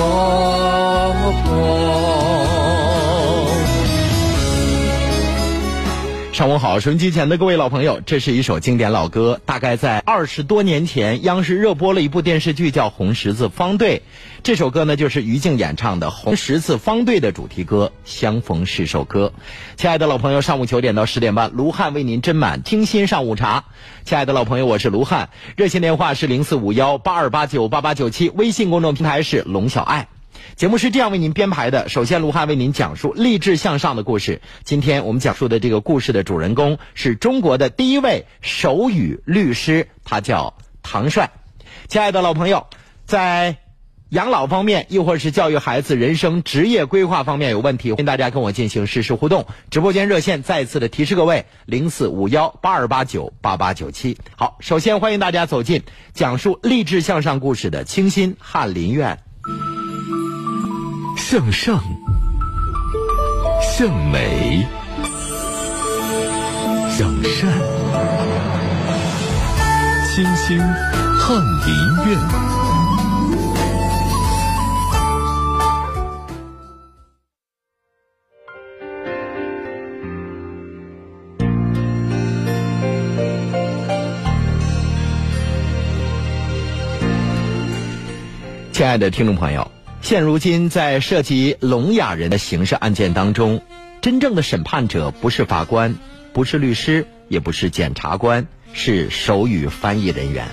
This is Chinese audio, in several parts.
婆婆。上午好，收音机前的各位老朋友，这是一首经典老歌，大概在二十多年前，央视热播了一部电视剧叫《红十字方队》。这首歌呢，就是于静演唱的《红十字方队》的主题歌《相逢是首歌》。亲爱的老朋友，上午九点到十点半，卢汉为您斟满听心上午茶。亲爱的老朋友，我是卢汉，热线电话是零四五幺八二八九八八九七，微信公众平台是龙小爱。节目是这样为您编排的：首先，卢汉为您讲述励志向上的故事。今天我们讲述的这个故事的主人公是中国的第一位手语律师，他叫唐帅。亲爱的老朋友，在养老方面，亦或是教育孩子人生职业规划方面有问题，欢迎大家跟我进行实时互动。直播间热线再次的提示各位：零四五幺八二八九八八九七。好，首先欢迎大家走进讲述励志向上故事的清新翰林院。向上，向美，向善，清新翰林院。亲爱的听众朋友，现如今在涉及聋哑人的刑事案件当中，真正的审判者不是法官，不是律师，也不是检察官，是手语翻译人员。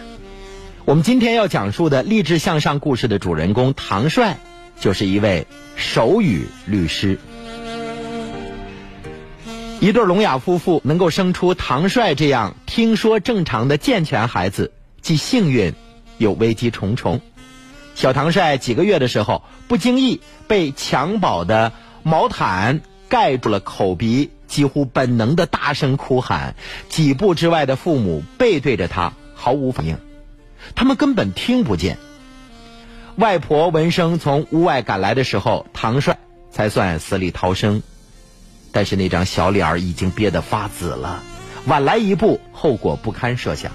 我们今天要讲述的励志向上故事的主人公唐帅，就是一位手语律师。一对聋哑夫妇能够生出唐帅这样听说正常的健全孩子，既幸运又危机重重。小唐帅几个月的时候，不经意被襁褓的毛毯盖住了口鼻，几乎本能的大声哭喊。几步之外的父母背对着他，毫无反应，他们根本听不见。外婆闻声从屋外赶来的时候，唐帅才算死里逃生，但是那张小脸儿已经憋得发紫了，晚来一步，后果不堪设想。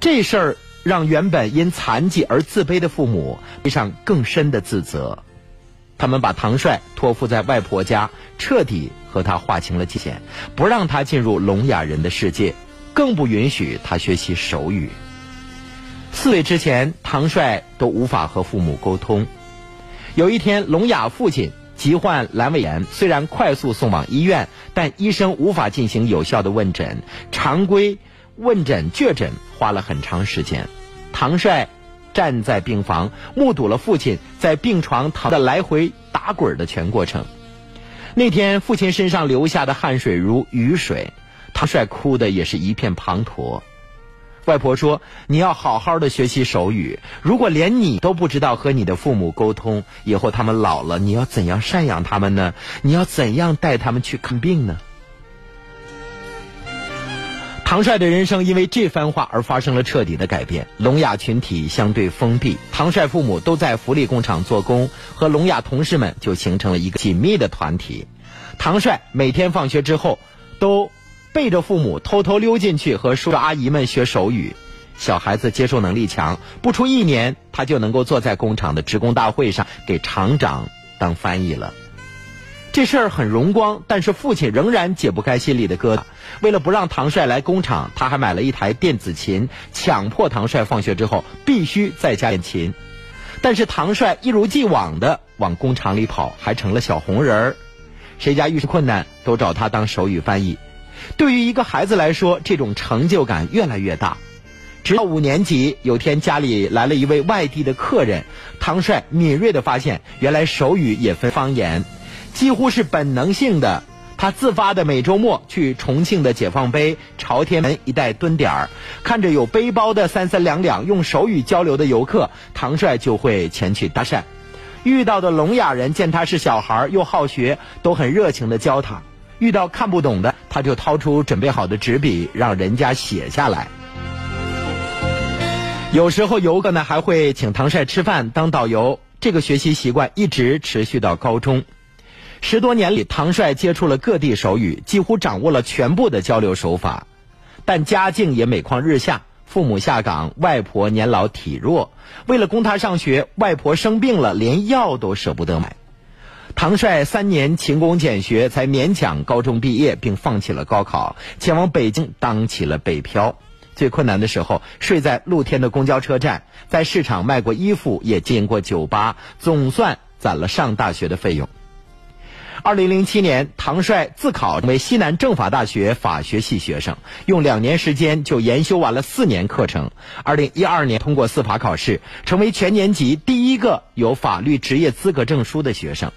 这事儿。让原本因残疾而自卑的父母背上更深的自责，他们把唐帅托付在外婆家，彻底和他划清了界限，不让他进入聋哑人的世界，更不允许他学习手语。四岁之前，唐帅都无法和父母沟通。有一天，聋哑父亲疾患阑尾炎，虽然快速送往医院，但医生无法进行有效的问诊，常规。问诊确诊花了很长时间，唐帅站在病房，目睹了父亲在病床躺的来回打滚的全过程。那天父亲身上流下的汗水如雨水，唐帅哭的也是一片滂沱。外婆说：“你要好好的学习手语，如果连你都不知道和你的父母沟通，以后他们老了，你要怎样赡养他们呢？你要怎样带他们去看病呢？”唐帅的人生因为这番话而发生了彻底的改变。聋哑群体相对封闭，唐帅父母都在福利工厂做工，和聋哑同事们就形成了一个紧密的团体。唐帅每天放学之后，都背着父母偷偷溜进去和叔叔阿姨们学手语。小孩子接受能力强，不出一年，他就能够坐在工厂的职工大会上给厂长当翻译了。这事儿很荣光，但是父亲仍然解不开心里的疙瘩。为了不让唐帅来工厂，他还买了一台电子琴，强迫唐帅放学之后必须在家练琴。但是唐帅一如既往的往工厂里跑，还成了小红人儿。谁家遇事困难，都找他当手语翻译。对于一个孩子来说，这种成就感越来越大。直到五年级，有天家里来了一位外地的客人，唐帅敏锐的发现，原来手语也分方言。几乎是本能性的，他自发的每周末去重庆的解放碑、朝天门一带蹲点儿，看着有背包的三三两两用手语交流的游客，唐帅就会前去搭讪。遇到的聋哑人见他是小孩又好学，都很热情的教他。遇到看不懂的，他就掏出准备好的纸笔，让人家写下来。有时候游客呢还会请唐帅吃饭当导游，这个学习习惯一直持续到高中。十多年里，唐帅接触了各地手语，几乎掌握了全部的交流手法，但家境也每况日下，父母下岗，外婆年老体弱，为了供他上学，外婆生病了，连药都舍不得买。唐帅三年勤工俭学，才勉强高中毕业，并放弃了高考，前往北京当起了北漂。最困难的时候，睡在露天的公交车站，在市场卖过衣服，也经营过酒吧，总算攒了上大学的费用。二零零七年，唐帅自考为西南政法大学法学系学生，用两年时间就研修完了四年课程。二零一二年通过司法考试，成为全年级第一个有法律职业资格证书的学生。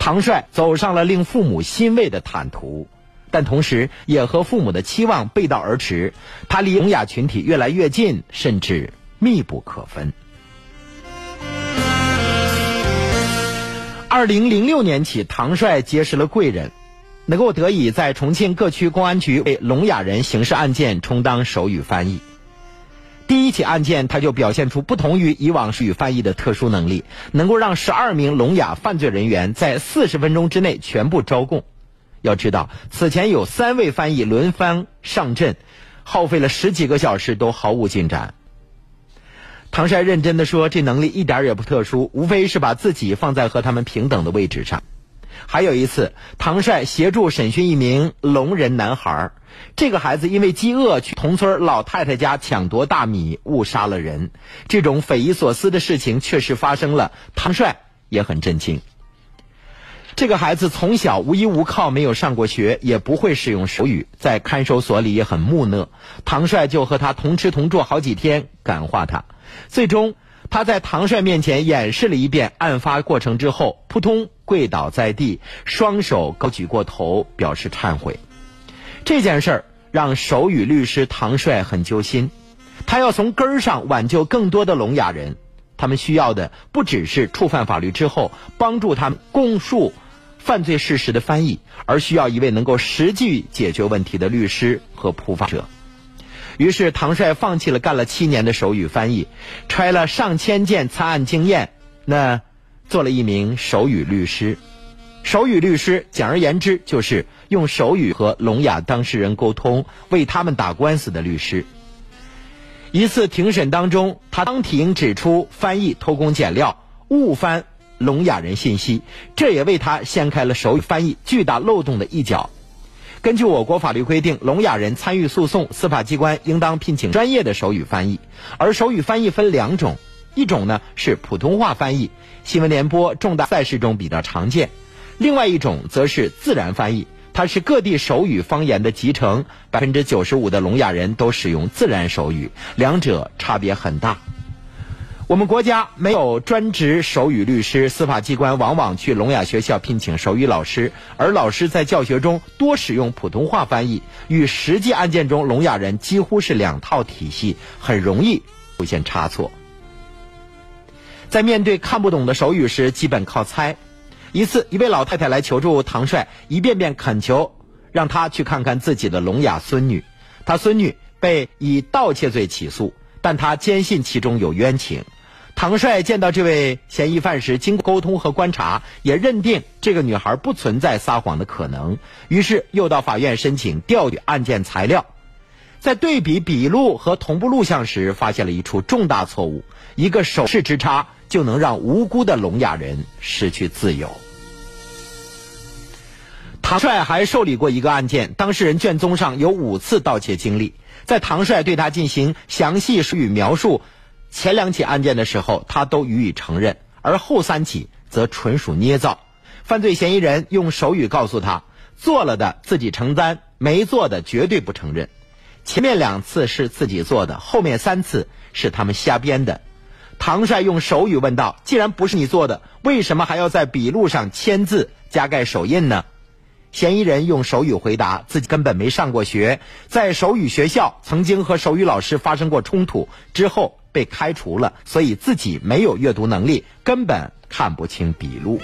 唐帅走上了令父母欣慰的坦途，但同时也和父母的期望背道而驰。他离聋哑群体越来越近，甚至密不可分。二零零六年起，唐帅结识了贵人，能够得以在重庆各区公安局为聋哑人刑事案件充当手语翻译。第一起案件，他就表现出不同于以往手语翻译的特殊能力，能够让十二名聋哑犯罪人员在四十分钟之内全部招供。要知道，此前有三位翻译轮番上阵，耗费了十几个小时都毫无进展。唐帅认真的说：“这能力一点也不特殊，无非是把自己放在和他们平等的位置上。”还有一次，唐帅协助审讯一名聋人男孩，这个孩子因为饥饿去同村老太太家抢夺大米，误杀了人。这种匪夷所思的事情确实发生了，唐帅也很震惊。这个孩子从小无依无靠，没有上过学，也不会使用手语，在看守所里也很木讷。唐帅就和他同吃同住好几天，感化他。最终，他在唐帅面前演示了一遍案发过程之后，扑通跪倒在地，双手高举过头，表示忏悔。这件事儿让手语律师唐帅很揪心，他要从根儿上挽救更多的聋哑人，他们需要的不只是触犯法律之后帮助他们供述。犯罪事实的翻译，而需要一位能够实际解决问题的律师和普法者。于是，唐帅放弃了干了七年的手语翻译，揣了上千件参案经验，那做了一名手语律师。手语律师，简而言之，就是用手语和聋哑当事人沟通，为他们打官司的律师。一次庭审当中，他当庭指出翻译偷工减料，误翻。聋哑人信息，这也为他掀开了手语翻译巨大漏洞的一角。根据我国法律规定，聋哑人参与诉讼，司法机关应当聘请专业的手语翻译。而手语翻译分两种，一种呢是普通话翻译，新闻联播、重大赛事中比较常见；另外一种则是自然翻译，它是各地手语方言的集成，百分之九十五的聋哑人都使用自然手语，两者差别很大。我们国家没有专职手语律师，司法机关往往去聋哑学校聘请手语老师，而老师在教学中多使用普通话翻译，与实际案件中聋哑人几乎是两套体系，很容易出现差错。在面对看不懂的手语时，基本靠猜。一次，一位老太太来求助唐帅，一遍遍恳求让他去看看自己的聋哑孙女。他孙女被以盗窃罪起诉，但他坚信其中有冤情。唐帅见到这位嫌疑犯时，经过沟通和观察，也认定这个女孩不存在撒谎的可能，于是又到法院申请调取案件材料。在对比笔录和同步录像时，发现了一处重大错误：一个手势之差就能让无辜的聋哑人失去自由。唐帅还受理过一个案件，当事人卷宗上有五次盗窃经历，在唐帅对他进行详细术语描述。前两起案件的时候，他都予以承认，而后三起则纯属捏造。犯罪嫌疑人用手语告诉他，做了的自己承担，没做的绝对不承认。前面两次是自己做的，后面三次是他们瞎编的。唐帅用手语问道：“既然不是你做的，为什么还要在笔录上签字加盖手印呢？”嫌疑人用手语回答：“自己根本没上过学，在手语学校曾经和手语老师发生过冲突，之后。”被开除了，所以自己没有阅读能力，根本看不清笔录。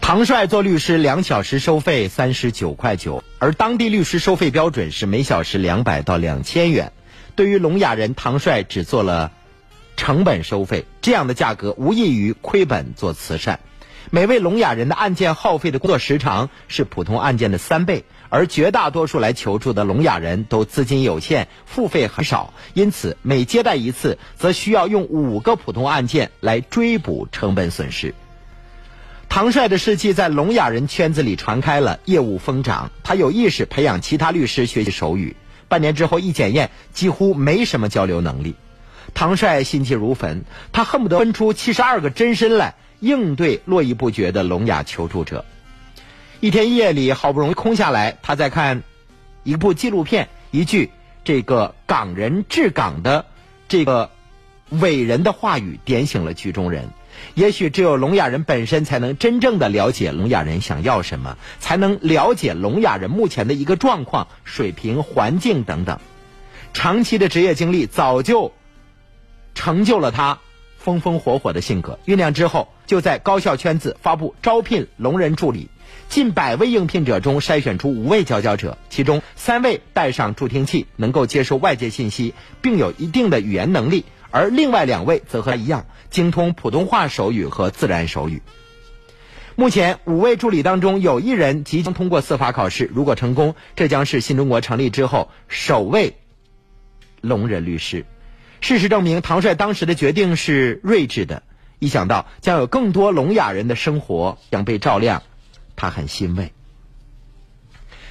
唐帅做律师两小时收费三十九块九，而当地律师收费标准是每小时两百到两千元。对于聋哑人，唐帅只做了成本收费，这样的价格无异于亏本做慈善。每位聋哑人的案件耗费的工作时长是普通案件的三倍。而绝大多数来求助的聋哑人都资金有限，付费很少，因此每接待一次，则需要用五个普通案件来追补成本损失。唐帅的事迹在聋哑人圈子里传开了，业务疯涨。他有意识培养其他律师学习手语，半年之后一检验，几乎没什么交流能力。唐帅心急如焚，他恨不得分出七十二个真身来应对络绎不绝的聋哑求助者。一天夜里，好不容易空下来，他在看一部纪录片，一句这个港人治港的这个伟人的话语点醒了剧中人。也许只有聋哑人本身才能真正的了解聋哑人想要什么，才能了解聋哑人目前的一个状况、水平、环境等等。长期的职业经历早就成就了他风风火火的性格。酝酿之后，就在高校圈子发布招聘聋人助理。近百位应聘者中筛选出五位佼佼者，其中三位戴上助听器，能够接受外界信息，并有一定的语言能力。而另外两位则和他一样精通普通话手语和自然手语。目前五位助理当中有一人即将通过司法考试，如果成功，这将是新中国成立之后首位聋人律师。事实证明，唐帅当时的决定是睿智的。一想到将有更多聋哑人的生活将被照亮，他很欣慰。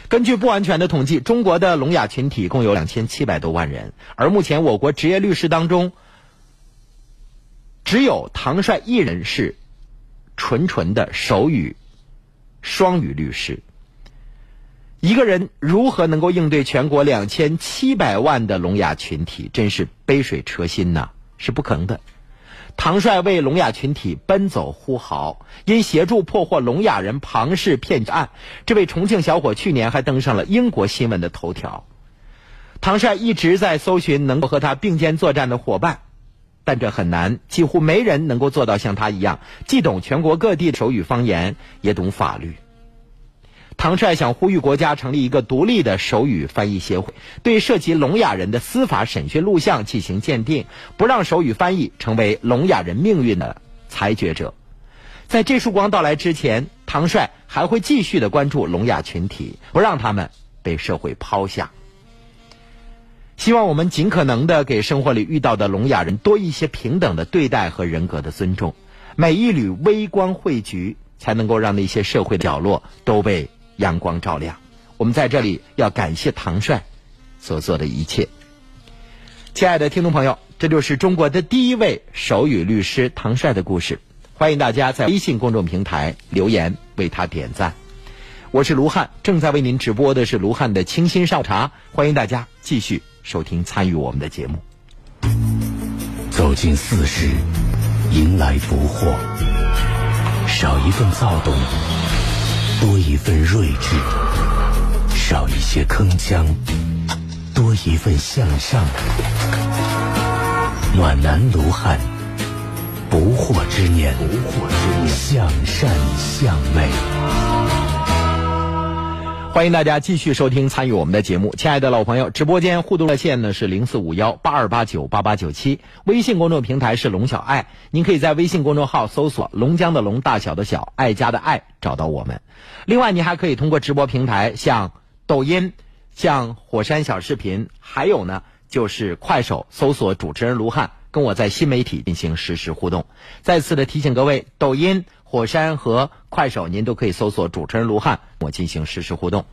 根据不完全的统计，中国的聋哑群体共有两千七百多万人，而目前我国职业律师当中。只有唐帅一人是纯纯的手语双语律师。一个人如何能够应对全国两千七百万的聋哑群体，真是杯水车薪呐，是不可能的。唐帅为聋哑群体奔走呼号，因协助破获聋哑人庞氏骗局案，这位重庆小伙去年还登上了英国新闻的头条。唐帅一直在搜寻能够和他并肩作战的伙伴。但这很难，几乎没人能够做到像他一样，既懂全国各地手语方言，也懂法律。唐帅想呼吁国家成立一个独立的手语翻译协会，对涉及聋哑人的司法审讯录像进行鉴定，不让手语翻译成为聋哑人命运的裁决者。在这束光到来之前，唐帅还会继续的关注聋哑群体，不让他们被社会抛下。希望我们尽可能的给生活里遇到的聋哑人多一些平等的对待和人格的尊重，每一缕微光汇聚，才能够让那些社会的角落都被阳光照亮。我们在这里要感谢唐帅所做的一切。亲爱的听众朋友，这就是中国的第一位手语律师唐帅的故事。欢迎大家在微信公众平台留言为他点赞。我是卢汉，正在为您直播的是卢汉的清新上茶，欢迎大家继续。收听参与我们的节目，走进四十，迎来不惑，少一份躁动，多一份睿智；少一些铿锵，多一份向上。暖男卢汉，不惑之年，不惑之年向善向美。欢迎大家继续收听参与我们的节目，亲爱的老朋友，直播间互动热线呢是零四五幺八二八九八八九七，微信公众平台是龙小爱，您可以在微信公众号搜索“龙江的龙大小的小爱家的爱”找到我们。另外，您还可以通过直播平台，像抖音、像火山小视频，还有呢就是快手，搜索主持人卢汉，跟我在新媒体进行实时互动。再次的提醒各位，抖音。火山和快手，您都可以搜索主持人卢汉，我进行实时互动。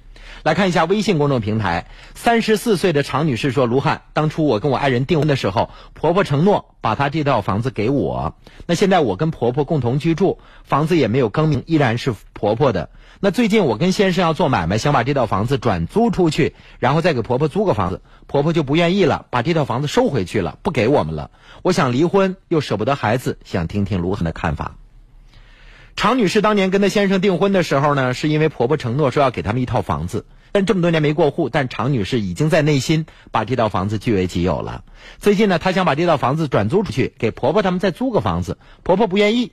来看一下微信公众平台，三十四岁的常女士说：“卢汉，当初我跟我爱人订婚的时候，婆婆承诺把她这套房子给我。那现在我跟婆婆共同居住，房子也没有更名，依然是婆婆的。那最近我跟先生要做买卖，想把这套房子转租出去，然后再给婆婆租个房子，婆婆就不愿意了，把这套房子收回去了，不给我们了。我想离婚，又舍不得孩子，想听听卢汉的看法。”常女士当年跟她先生订婚的时候呢，是因为婆婆承诺说要给他们一套房子，但这么多年没过户，但常女士已经在内心把这套房子据为己有了。最近呢，她想把这套房子转租出去，给婆婆他们再租个房子，婆婆不愿意，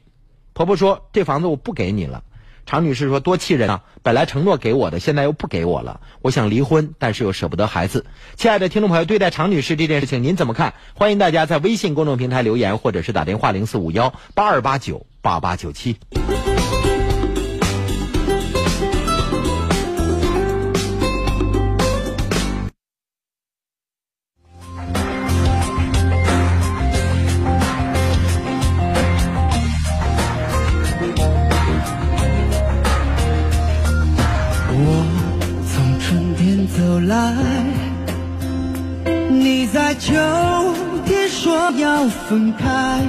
婆婆说这房子我不给你了。常女士说多气人啊，本来承诺给我的，现在又不给我了，我想离婚，但是又舍不得孩子。亲爱的听众朋友，对待常女士这件事情您怎么看？欢迎大家在微信公众平台留言，或者是打电话零四五幺八二八九八八九七。来你在秋天说要分开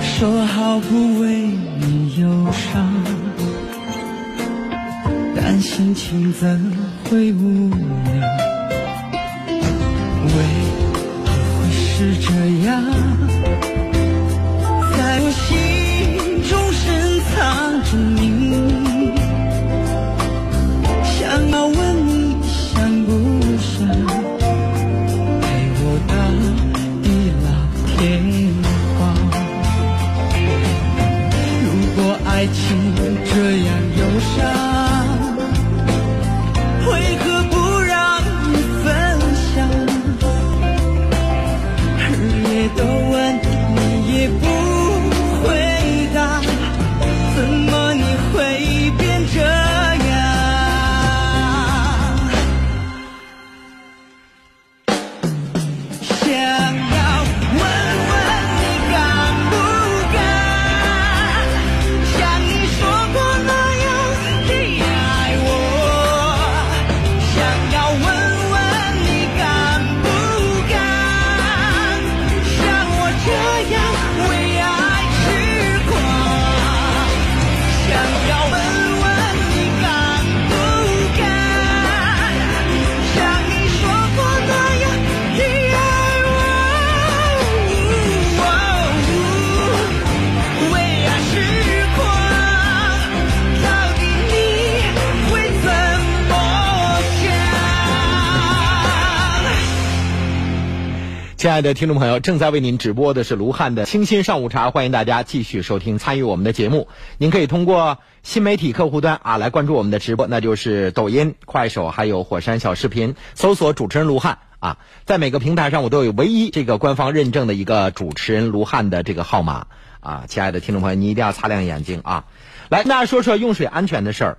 说好不为你忧伤但心情怎会无恙为何会是这样？亲爱的听众朋友，正在为您直播的是卢汉的清新上午茶，欢迎大家继续收听参与我们的节目。您可以通过新媒体客户端啊来关注我们的直播，那就是抖音、快手还有火山小视频，搜索主持人卢汉啊，在每个平台上我都有唯一这个官方认证的一个主持人卢汉的这个号码啊。亲爱的听众朋友，你一定要擦亮眼睛啊！来，跟大家说说用水安全的事儿。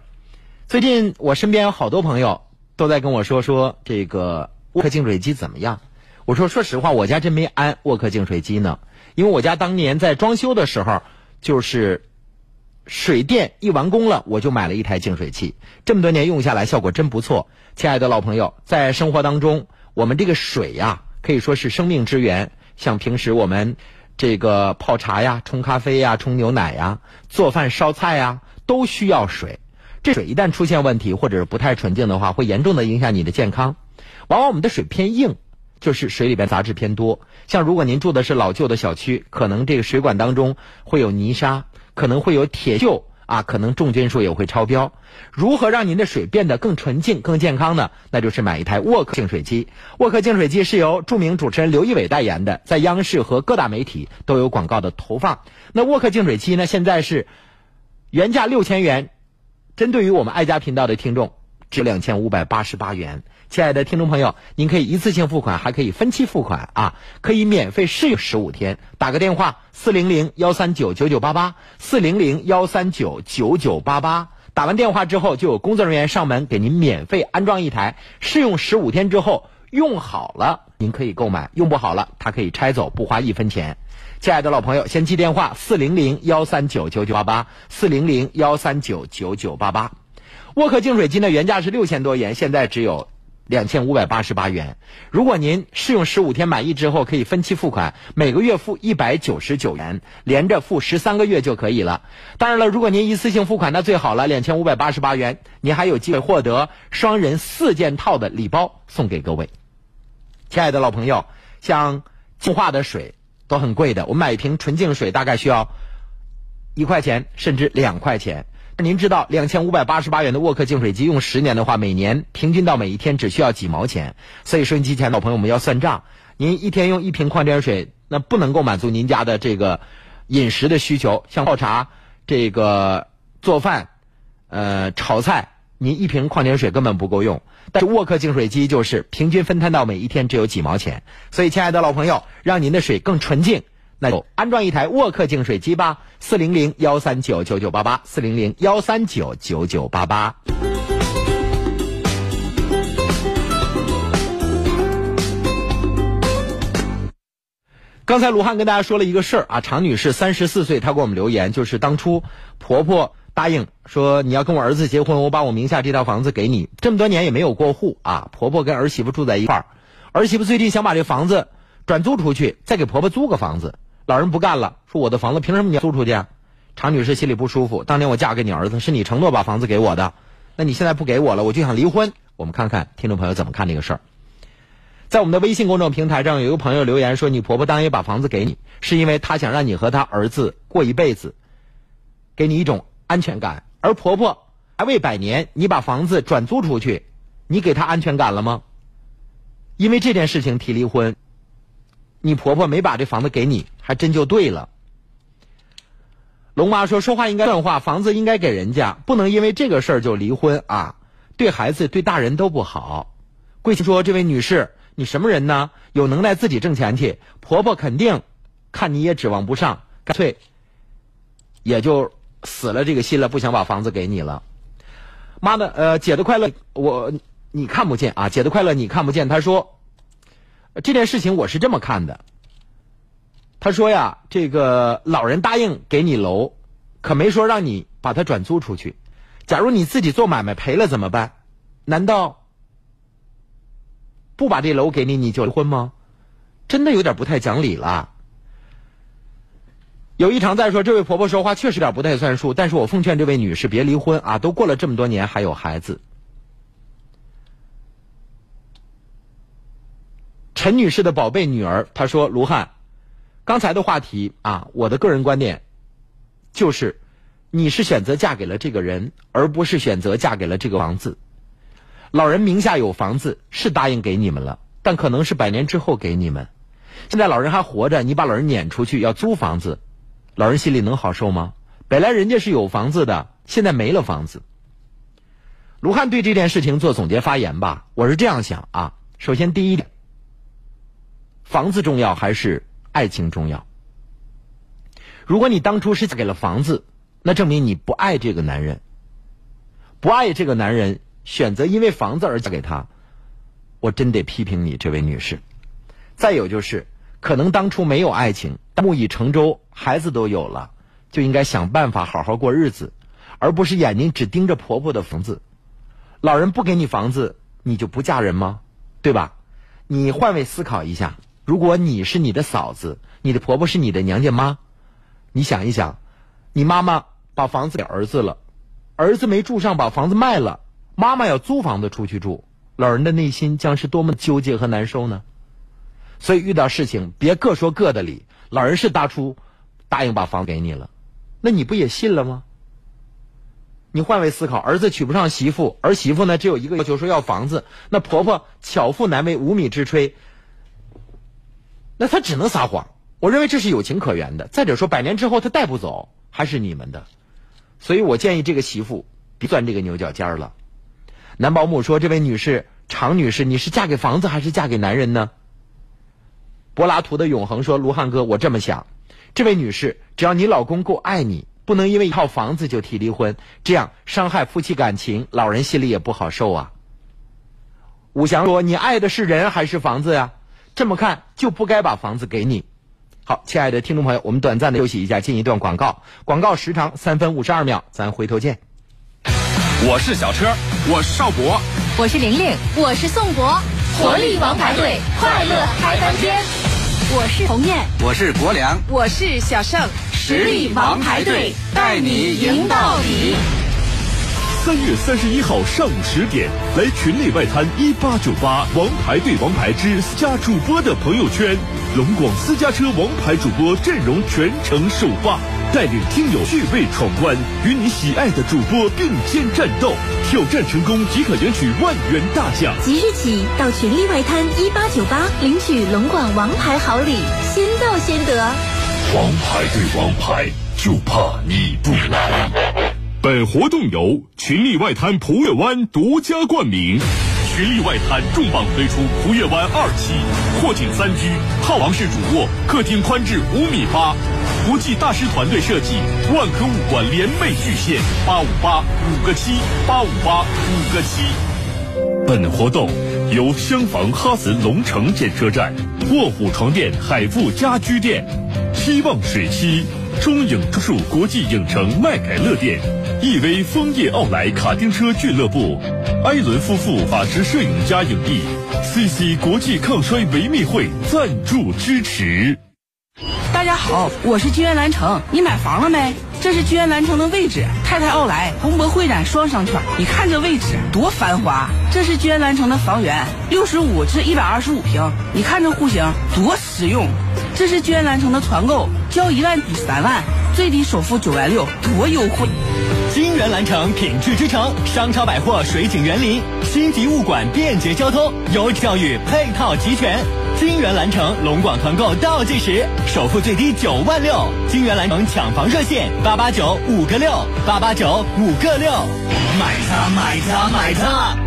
最近我身边有好多朋友都在跟我说说这个沃克净水机怎么样。我说说实话，我家真没安沃克净水机呢，因为我家当年在装修的时候，就是水电一完工了，我就买了一台净水器。这么多年用下来，效果真不错。亲爱的老朋友，在生活当中，我们这个水呀，可以说是生命之源。像平时我们这个泡茶呀、冲咖啡呀、冲牛奶呀、做饭烧菜呀，都需要水。这水一旦出现问题，或者是不太纯净的话，会严重的影响你的健康。往往我们的水偏硬，就是水里边杂质偏多。像如果您住的是老旧的小区，可能这个水管当中会有泥沙，可能会有铁锈啊，可能重金属也会超标。如何让您的水变得更纯净、更健康呢？那就是买一台沃克净水机。沃克净水机是由著名主持人刘仪伟代言的，在央视和各大媒体都有广告的投放。那沃克净水机呢，现在是原价六千元。针对于我们爱家频道的听众，只两千五百八十八元。亲爱的听众朋友，您可以一次性付款，还可以分期付款啊，可以免费试用十五天。打个电话四零零幺三九九九八八四零零幺三九九九八八。打完电话之后，就有工作人员上门给您免费安装一台。试用十五天之后，用好了您可以购买，用不好了它可以拆走，不花一分钱。亲爱的老朋友，先记电话四零零幺三九九九八八四零零幺三九九九八八。沃克净水机呢，原价是六千多元，现在只有两千五百八十八元。如果您试用十五天满意之后，可以分期付款，每个月付一百九十九元，连着付十三个月就可以了。当然了，如果您一次性付款，那最好了，两千五百八十八元，您还有机会获得双人四件套的礼包送给各位。亲爱的老朋友，像净化的水都很贵的，我买一瓶纯净水大概需要一块钱甚至两块钱。您知道，两千五百八十八元的沃克净水机用十年的话，每年平均到每一天只需要几毛钱。所以收音机前老朋友们要算账，您一天用一瓶矿泉水，那不能够满足您家的这个饮食的需求，像泡茶、这个做饭、呃炒菜，您一瓶矿泉水根本不够用。但是沃克净水机就是平均分摊到每一天只有几毛钱。所以，亲爱的老朋友，让您的水更纯净。那就安装一台沃克净水机吧，四零零幺三九九九八八，四零零幺三九九九八八。刚才卢汉跟大家说了一个事儿啊，常女士三十四岁，她给我们留言，就是当初婆婆答应说你要跟我儿子结婚，我把我名下这套房子给你。这么多年也没有过户啊，婆婆跟儿媳妇住在一块儿，儿媳妇最近想把这房子转租出去，再给婆婆租个房子。老人不干了，说我的房子凭什么你要租出去？常女士心里不舒服，当年我嫁给你儿子，是你承诺把房子给我的，那你现在不给我了，我就想离婚。我们看看听众朋友怎么看这个事儿。在我们的微信公众平台上，有一个朋友留言说：“你婆婆当年把房子给你，是因为她想让你和她儿子过一辈子，给你一种安全感。而婆婆还未百年，你把房子转租出去，你给她安全感了吗？因为这件事情提离婚，你婆婆没把这房子给你，还真就对了。”龙妈说：“说话应该算话，房子应该给人家，不能因为这个事儿就离婚啊，对孩子对大人都不好。”贵姓说：“这位女士。”你什么人呢？有能耐自己挣钱去，婆婆肯定看你也指望不上，干脆也就死了这个心了，不想把房子给你了。妈的，呃，姐的快乐我你看不见啊，姐的快乐你看不见。她说这件事情我是这么看的。他说呀，这个老人答应给你楼，可没说让你把它转租出去。假如你自己做买卖赔了怎么办？难道？不把这楼给你，你就离婚吗？真的有点不太讲理了。有一常在说，这位婆婆说话确实有点不太算数，但是我奉劝这位女士别离婚啊！都过了这么多年，还有孩子。陈女士的宝贝女儿她说：“卢汉，刚才的话题啊，我的个人观点就是，你是选择嫁给了这个人，而不是选择嫁给了这个房子。”老人名下有房子，是答应给你们了，但可能是百年之后给你们。现在老人还活着，你把老人撵出去要租房子，老人心里能好受吗？本来人家是有房子的，现在没了房子。卢汉对这件事情做总结发言吧，我是这样想啊。首先，第一点，房子重要还是爱情重要？如果你当初是嫁给了房子，那证明你不爱这个男人，不爱这个男人。选择因为房子而嫁给他，我真得批评你这位女士。再有就是，可能当初没有爱情，木已成舟，孩子都有了，就应该想办法好好过日子，而不是眼睛只盯着婆婆的房子。老人不给你房子，你就不嫁人吗？对吧？你换位思考一下，如果你是你的嫂子，你的婆婆是你的娘家妈，你想一想，你妈妈把房子给儿子了，儿子没住上，把房子卖了。妈妈要租房子出去住，老人的内心将是多么纠结和难受呢？所以遇到事情别各说各的理。老人是大初答应把房给你了，那你不也信了吗？你换位思考，儿子娶不上媳妇，儿媳妇呢只有一个要求，说要房子。那婆婆巧妇难为无米之炊，那他只能撒谎。我认为这是有情可原的。再者说，百年之后他带不走，还是你们的。所以我建议这个媳妇别钻这个牛角尖了。男保姆说：“这位女士，常女士，你是嫁给房子还是嫁给男人呢？”柏拉图的永恒说：“卢汉哥，我这么想，这位女士，只要你老公够爱你，不能因为一套房子就提离婚，这样伤害夫妻感情，老人心里也不好受啊。”武祥说：“你爱的是人还是房子呀？这么看就不该把房子给你。”好，亲爱的听众朋友，我们短暂的休息一下，进一段广告，广告时长三分五十二秒，咱回头见。我是小车，我是邵博，我是玲玲，我是宋博，活力王牌队，快乐开翻天。我是鸿雁，我是国良，我是小胜，实力王牌队带你赢到底。三月三十一号上午十点，来群内外滩一八九八王牌对王牌之私家主播的朋友圈，龙广私家车王牌主播阵容全程首发。带领听友趣味闯关，与你喜爱的主播并肩战斗，挑战成功即可领取万元大奖。即日起到群力外滩一八九八领取龙广王牌好礼，先到先得。王牌对王牌，就怕你不来。本活动由群力外滩璞悦湾独家冠名。群力外滩重磅推出璞悦湾二期，阔景三居，套房式主卧，客厅宽至五米八。国际大师团队设计，万科物管联袂巨献，八五八五个七，八五八五个七。本活动由香房哈森龙城建设站、卧虎床垫海富家居店、希望水七、中影树国际影城麦凯乐店，亿威枫叶奥莱卡丁车俱乐部，埃伦夫妇法式摄影家影帝，CC 国际抗衰维密会赞助支持。大家好，我是金源兰城，你买房了没？这是居然蓝城的位置，太太奥莱鸿博会展双商圈，你看这位置多繁华。这是居然蓝城的房源，六十五至一百二十五平，你看这户型多实用。这是居然蓝城的团购，交一万抵三万，最低首付九万六，多优惠。金源蓝城品质之城，商超百货水景园林，星级物管便捷交通，优质教育配套齐全。金源蓝城龙广团购倒计时，首付最低九万六。金源蓝城抢房热线八八九五个六八八九五个六，买它买它买它。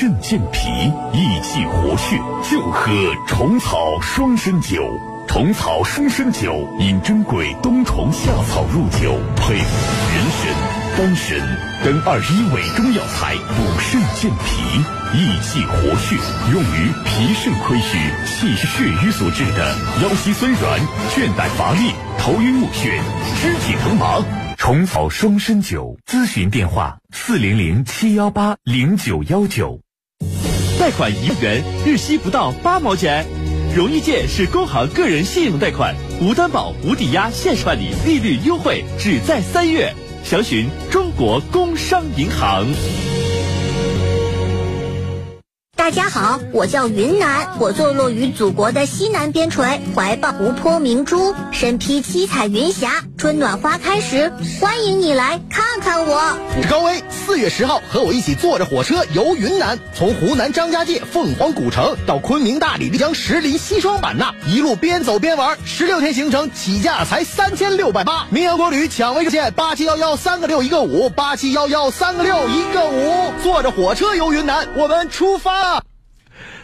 肾健脾、益气活血，就喝虫草双参酒。虫草双参酒因珍贵冬虫夏草入酒，配人参、丹参等二十一味中药材，补肾健脾、益气活血，用于脾肾亏虚、气血瘀所致的腰膝酸软、倦怠乏力、头晕目眩、肢体疼麻。虫草双参酒，咨询电话：四零零七幺八零九幺九。贷款一元，日息不到八毛钱。容易借是工行个人信用贷款，无担保、无抵押，限时办理，利率优惠，只在三月。详询中国工商银行。大家好，我叫云南，我坐落于祖国的西南边陲，怀抱湖泊明珠，身披七彩云霞。春暖花开时，欢迎你来看看我。我是高威，四月十号和我一起坐着火车游云南，从湖南张家界凤凰古城到昆明大理丽江石林西双版纳，一路边走边玩，十六天行程起价才三千六百八。名扬国旅抢位热线八七幺幺三个六一个五八七幺幺三个六一个五，坐着火车游云南，我们出发。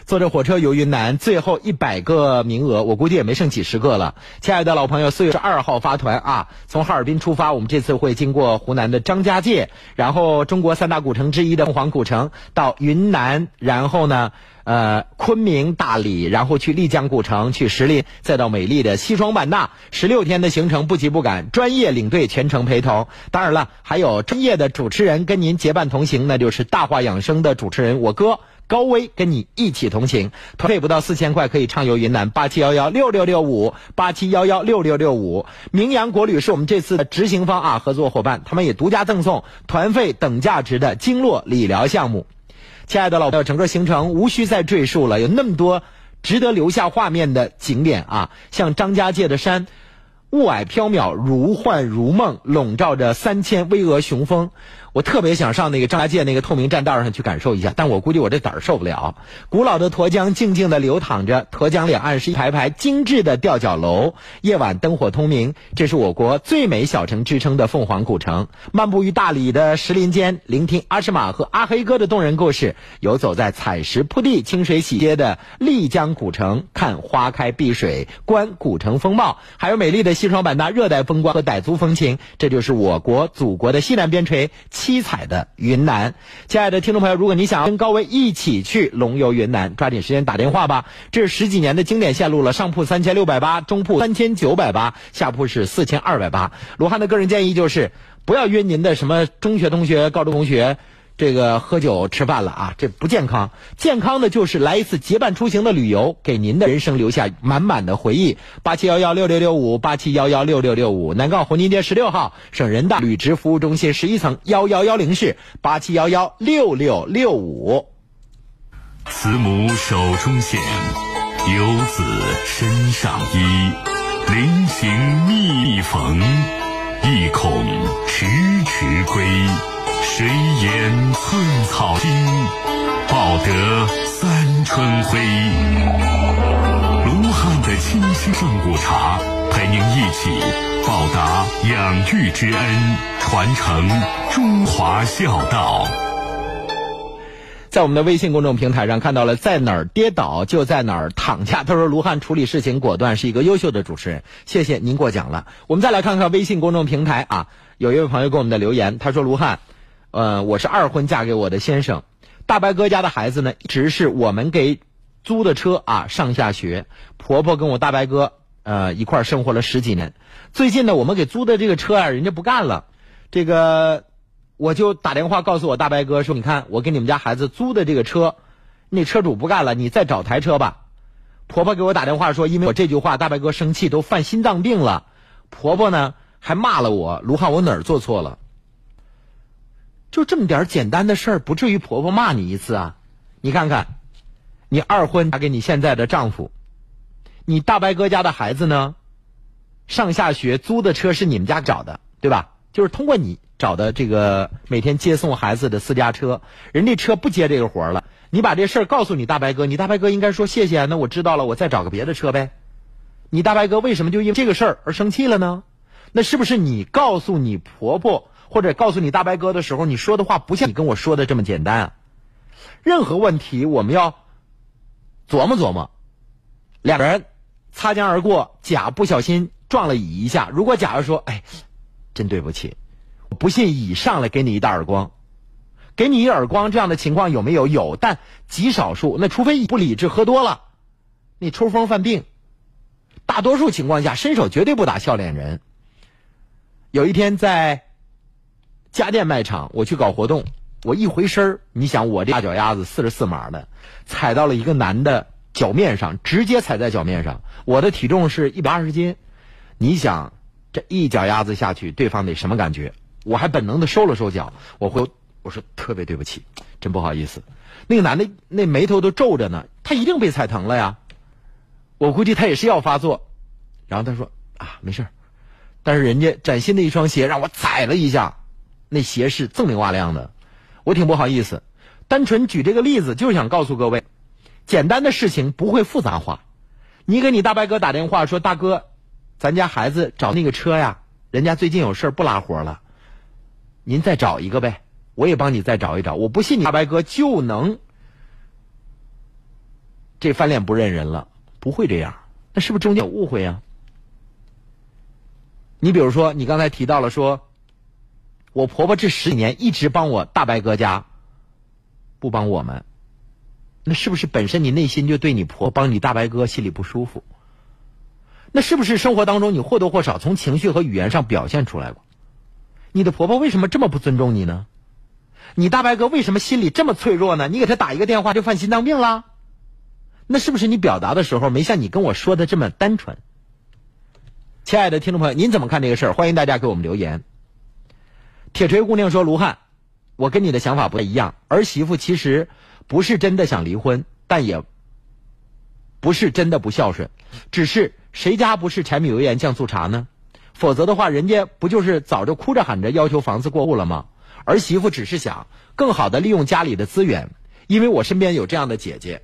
坐着火车游云南，最后一百个名额，我估计也没剩几十个了。亲爱的老朋友，四月十二号发团啊，从哈尔滨出发，我们这次会经过湖南的张家界，然后中国三大古城之一的凤凰古城，到云南，然后呢，呃，昆明、大理，然后去丽江古城，去石林，再到美丽的西双版纳，十六天的行程不急不赶，专业领队全程陪同。当然了，还有专业的主持人跟您结伴同行，那就是大话养生的主持人我哥。高威跟你一起同行，团费不到四千块可以畅游云南，八七幺幺六六六五八七幺幺六六六五。名扬国旅是我们这次的执行方啊，合作伙伴，他们也独家赠送团费等价值的经络理疗项目。亲爱的老朋友，整个行程无需再赘述了，有那么多值得留下画面的景点啊，像张家界的山，雾霭飘渺，如幻如梦，笼罩着三千巍峨雄峰。我特别想上那个张家界那个透明栈道上去感受一下，但我估计我这胆儿受不了。古老的沱江静静地流淌着，沱江两岸是一排排精致的吊脚楼，夜晚灯火通明。这是我国最美小城之称的凤凰古城。漫步于大理的石林间，聆听阿诗玛和阿黑哥的动人故事；游走在采石铺地、清水洗街的丽江古城，看花开碧水，观古城风貌，还有美丽的西双版纳热带风光和傣族风情。这就是我国祖国的西南边陲。七彩的云南，亲爱的听众朋友，如果你想跟高威一起去龙游云南，抓紧时间打电话吧。这是十几年的经典线路了，上铺三千六百八，中铺三千九百八，下铺是四千二百八。罗汉的个人建议就是，不要约您的什么中学同学、高中同学。这个喝酒吃饭了啊，这不健康。健康的就是来一次结伴出行的旅游，给您的人生留下满满的回忆。八七幺幺六六六五，八七幺幺六六六五，南岗红金街十六号，省人大履职服务中心十一层幺幺幺零室，八七幺幺六六六五。慈母手中线，游子身上衣，临行密密缝，意恐迟迟归。谁言寸草心，报得三春晖。卢汉的清新上古茶，陪您一起报答养育之恩，传承中华孝道。在我们的微信公众平台上看到了，在哪儿跌倒就在哪儿躺下。他说卢汉处理事情果断，是一个优秀的主持人。谢谢您过奖了。我们再来看看微信公众平台啊，有一位朋友给我们的留言，他说卢汉，呃，我是二婚嫁给我的先生，大白哥家的孩子呢，一直是我们给租的车啊上下学。婆婆跟我大白哥呃一块儿生活了十几年，最近呢，我们给租的这个车啊，人家不干了，这个。我就打电话告诉我大白哥说：“你看，我给你们家孩子租的这个车，那车主不干了，你再找台车吧。”婆婆给我打电话说：“因为我这句话，大白哥生气都犯心脏病了。”婆婆呢还骂了我：“卢汉，我哪儿做错了？就这么点简单的事儿，不至于婆婆骂你一次啊？你看看，你二婚嫁给你现在的丈夫，你大白哥家的孩子呢，上下学租的车是你们家找的，对吧？就是通过你。”找的这个每天接送孩子的私家车，人家车不接这个活了。你把这事告诉你大白哥，你大白哥应该说谢谢。那我知道了，我再找个别的车呗。你大白哥为什么就因为这个事儿而生气了呢？那是不是你告诉你婆婆或者告诉你大白哥的时候，你说的话不像你跟我说的这么简单啊？任何问题我们要琢磨琢磨。两个人擦肩而过，甲不小心撞了乙一下。如果甲要说：“哎，真对不起。”我不信乙上来给你一大耳光，给你一耳光，这样的情况有没有？有，但极少数。那除非不理智喝多了，你抽风犯病。大多数情况下，伸手绝对不打笑脸人。有一天在家电卖场，我去搞活动，我一回身你想我这大脚丫子四十四码的，踩到了一个男的脚面上，直接踩在脚面上。我的体重是一百二十斤，你想这一脚丫子下去，对方得什么感觉？我还本能的收了收脚，我会我说特别对不起，真不好意思。那个男的那眉头都皱着呢，他一定被踩疼了呀。我估计他也是要发作。然后他说啊没事但是人家崭新的一双鞋让我踩了一下，那鞋是锃明瓦亮的，我挺不好意思。单纯举这个例子，就是想告诉各位，简单的事情不会复杂化。你给你大白哥打电话说大哥，咱家孩子找那个车呀，人家最近有事不拉活了。您再找一个呗，我也帮你再找一找。我不信你大白哥就能这翻脸不认人了，不会这样。那是不是中间有误会啊？你比如说，你刚才提到了说，我婆婆这十几年一直帮我大白哥家，不帮我们，那是不是本身你内心就对你婆帮你大白哥心里不舒服？那是不是生活当中你或多或少从情绪和语言上表现出来过？你的婆婆为什么这么不尊重你呢？你大白哥为什么心里这么脆弱呢？你给他打一个电话就犯心脏病了？那是不是你表达的时候没像你跟我说的这么单纯？亲爱的听众朋友，您怎么看这个事儿？欢迎大家给我们留言。铁锤姑娘说：“卢汉，我跟你的想法不太一样。儿媳妇其实不是真的想离婚，但也不是真的不孝顺，只是谁家不是柴米油盐酱醋茶呢？”否则的话，人家不就是早就哭着喊着要求房子过户了吗？儿媳妇只是想更好的利用家里的资源，因为我身边有这样的姐姐，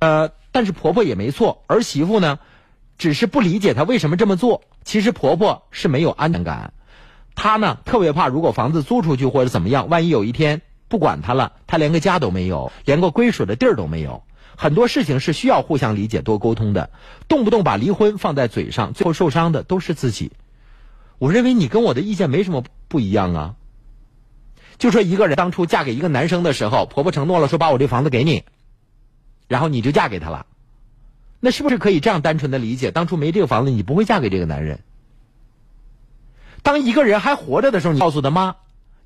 呃，但是婆婆也没错，儿媳妇呢，只是不理解她为什么这么做。其实婆婆是没有安全感，她呢特别怕如果房子租出去或者怎么样，万一有一天不管她了，她连个家都没有，连个归属的地儿都没有。很多事情是需要互相理解、多沟通的，动不动把离婚放在嘴上，最后受伤的都是自己。我认为你跟我的意见没什么不一样啊。就说一个人当初嫁给一个男生的时候，婆婆承诺了说把我这房子给你，然后你就嫁给他了，那是不是可以这样单纯的理解？当初没这个房子，你不会嫁给这个男人。当一个人还活着的时候，你告诉他妈，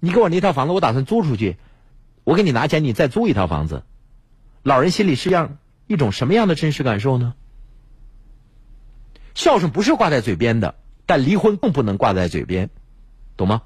你给我那套房子，我打算租出去，我给你拿钱，你再租一套房子。老人心里是样一种什么样的真实感受呢？孝顺不是挂在嘴边的。但离婚更不能挂在嘴边，懂吗？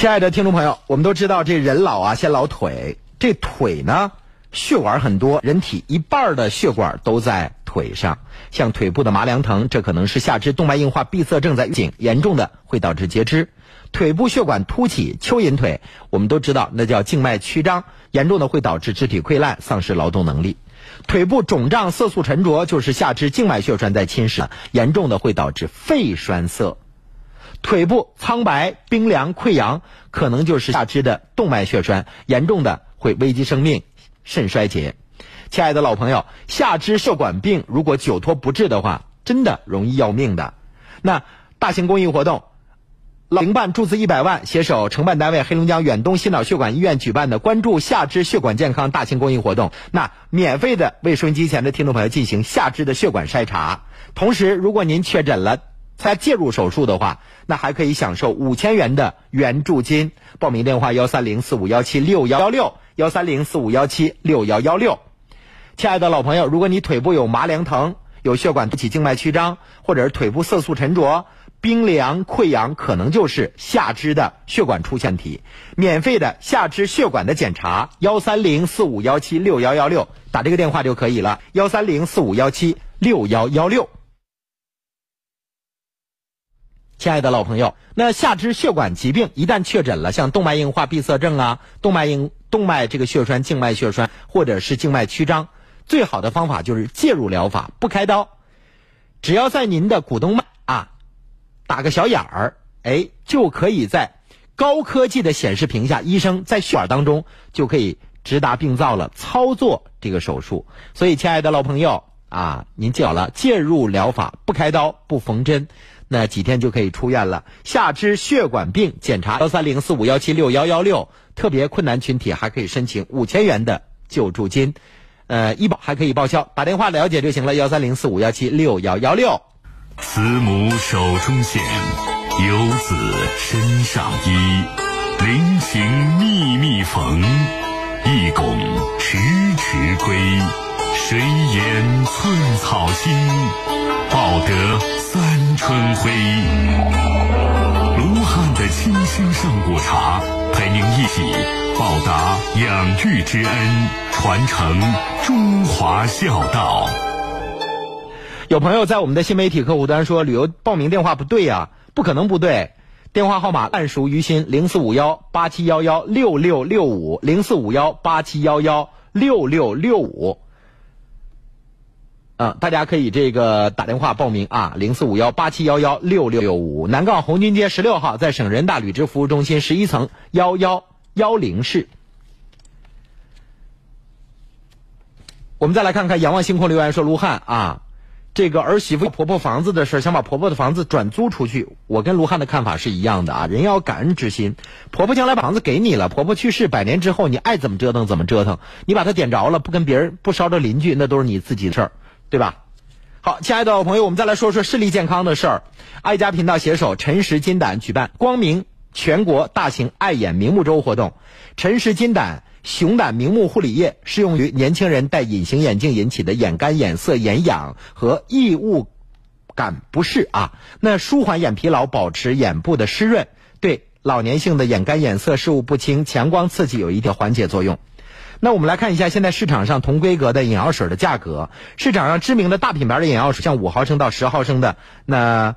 亲爱的听众朋友，我们都知道这人老啊，先老腿。这腿呢，血管很多，人体一半的血管都在腿上。像腿部的麻凉疼，这可能是下肢动脉硬化闭塞症在预警，严重的会导致截肢。腿部血管凸起、蚯蚓腿，我们都知道那叫静脉曲张，严重的会导致肢体溃烂、丧失劳动能力。腿部肿胀、色素沉着，就是下肢静脉血栓在侵蚀，严重的会导致肺栓塞。腿部苍白、冰凉、溃疡，可能就是下肢的动脉血栓，严重的会危及生命、肾衰竭。亲爱的老朋友，下肢血管病如果久拖不治的话，真的容易要命的。那大型公益活动。零办注资一百万，携手承办单位黑龙江远东心脑血管医院举办的关注下肢血管健康大型公益活动，那免费的为收音机前的听众朋友进行下肢的血管筛查。同时，如果您确诊了，再介入手术的话，那还可以享受五千元的援助金。报名电话：幺三零四五幺七六幺幺六，幺三零四五幺七六幺幺六。亲爱的老朋友，如果你腿部有麻凉疼、有血管凸起、静脉曲张，或者是腿部色素沉着。冰凉溃疡可能就是下肢的血管出现题，免费的下肢血管的检查，幺三零四五幺七六幺幺六，打这个电话就可以了，幺三零四五幺七六幺幺六。亲爱的老朋友，那下肢血管疾病一旦确诊了，像动脉硬化闭塞症啊，动脉硬动脉这个血栓、静脉血栓或者是静脉曲张，最好的方法就是介入疗法，不开刀，只要在您的股动脉啊。打个小眼儿，哎，就可以在高科技的显示屏下，医生在血管当中就可以直达病灶了，操作这个手术。所以，亲爱的老朋友啊，您记好了，介入疗法不开刀不缝针，那几天就可以出院了。下肢血管病检查幺三零四五幺七六幺幺六，特别困难群体还可以申请五千元的救助金，呃，医保还可以报销，打电话了解就行了。幺三零四五幺七六幺幺六。慈母手中线，游子身上衣。临行密密缝，意恐迟迟归。谁言寸草心，报得三春晖。卢汉的清新上古茶，陪您一起报答养育之恩，传承中华孝道。有朋友在我们的新媒体客户端说旅游报名电话不对呀，不可能不对，电话号码烂熟于心，零四五幺八七幺幺六六六五，零四五幺八七幺幺六六六五。嗯，大家可以这个打电话报名啊，零四五幺八七幺幺六六六五，南岗红军街十六号，在省人大履职服务中心十一层幺幺幺零室。我们再来看看仰望星空留言说卢汉啊。这个儿媳妇婆婆房子的事想把婆婆的房子转租出去。我跟卢汉的看法是一样的啊，人要感恩之心。婆婆将来把房子给你了，婆婆去世百年之后，你爱怎么折腾怎么折腾。你把它点着了，不跟别人不烧着邻居，那都是你自己的事儿，对吧？好，亲爱的朋友，我们再来说说视力健康的事儿。爱家频道携手陈实金胆举办光明全国大型爱眼明目周活动，陈实金胆。熊胆明目护理液适用于年轻人戴隐形眼镜引起的眼干、眼涩、眼痒和异物感不适啊。那舒缓眼疲劳，保持眼部的湿润，对老年性的眼干、眼涩、视物不清、强光刺激有一定缓解作用。那我们来看一下现在市场上同规格的眼药水的价格。市场上知名的大品牌的眼药水，像五毫升到十毫升的，那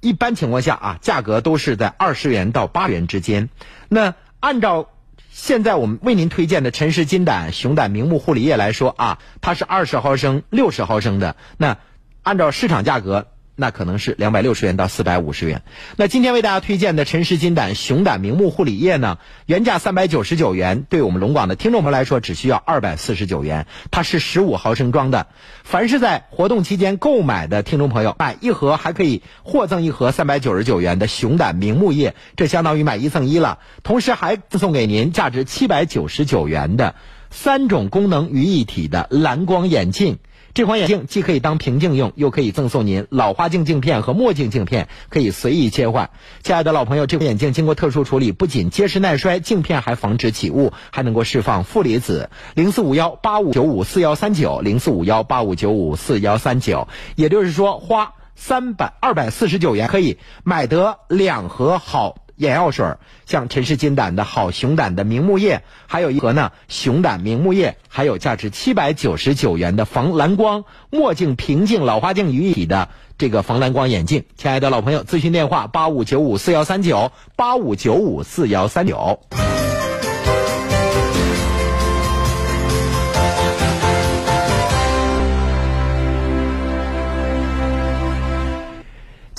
一般情况下啊，价格都是在二十元到八元之间。那按照现在我们为您推荐的陈氏金胆熊胆明目护理液来说啊，它是二十毫升、六十毫升的。那按照市场价格。那可能是两百六十元到四百五十元。那今天为大家推荐的陈氏金胆熊胆明目护理液呢，原价三百九十九元，对我们龙广的听众朋友来说只需要二百四十九元。它是十五毫升装的，凡是在活动期间购买的听众朋友，买一盒还可以获赠一盒三百九十九元的熊胆明目液，这相当于买一赠一了。同时还赠送给您价值七百九十九元的三种功能于一体的蓝光眼镜。这款眼镜既可以当平镜用，又可以赠送您老花镜镜片和墨镜镜片，可以随意切换。亲爱的老朋友，这款眼镜经过特殊处理，不仅结实耐摔，镜片还防止起雾，还能够释放负离子。零四五幺八五九五四幺三九，零四五幺八五九五四幺三九。也就是说，花三百二百四十九元可以买得两盒好眼药水，像陈氏金胆的好熊胆的明目液，还有一盒呢熊胆明目液，还有价值七百九十九元的防蓝光墨镜平镜老花镜于一体的这个防蓝光眼镜。亲爱的老朋友，咨询电话八五九五四幺三九八五九五四幺三九。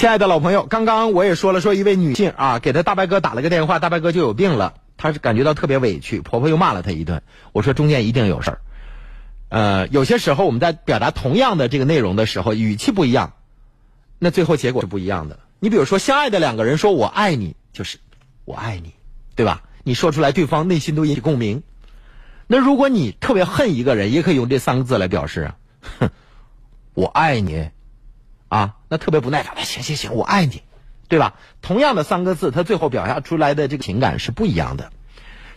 亲爱的老朋友，刚刚我也说了，说一位女性啊，给她大白哥打了个电话，大白哥就有病了，她是感觉到特别委屈，婆婆又骂了她一顿。我说中间一定有事儿。呃，有些时候我们在表达同样的这个内容的时候，语气不一样，那最后结果是不一样的。你比如说，相爱的两个人说我爱你，就是我爱你，对吧？你说出来，对方内心都引起共鸣。那如果你特别恨一个人，也可以用这三个字来表示啊，哼，我爱你。啊，那特别不耐烦，行行行，我爱你，对吧？同样的三个字，他最后表达出来的这个情感是不一样的。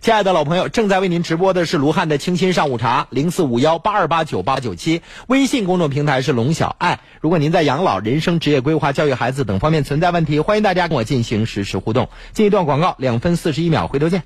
亲爱的老朋友，正在为您直播的是卢汉的清新上午茶，零四五幺八二八九八九七，微信公众平台是龙小爱。如果您在养老、人生、职业规划、教育孩子等方面存在问题，欢迎大家跟我进行实时互动。进一段广告，两分四十一秒，回头见。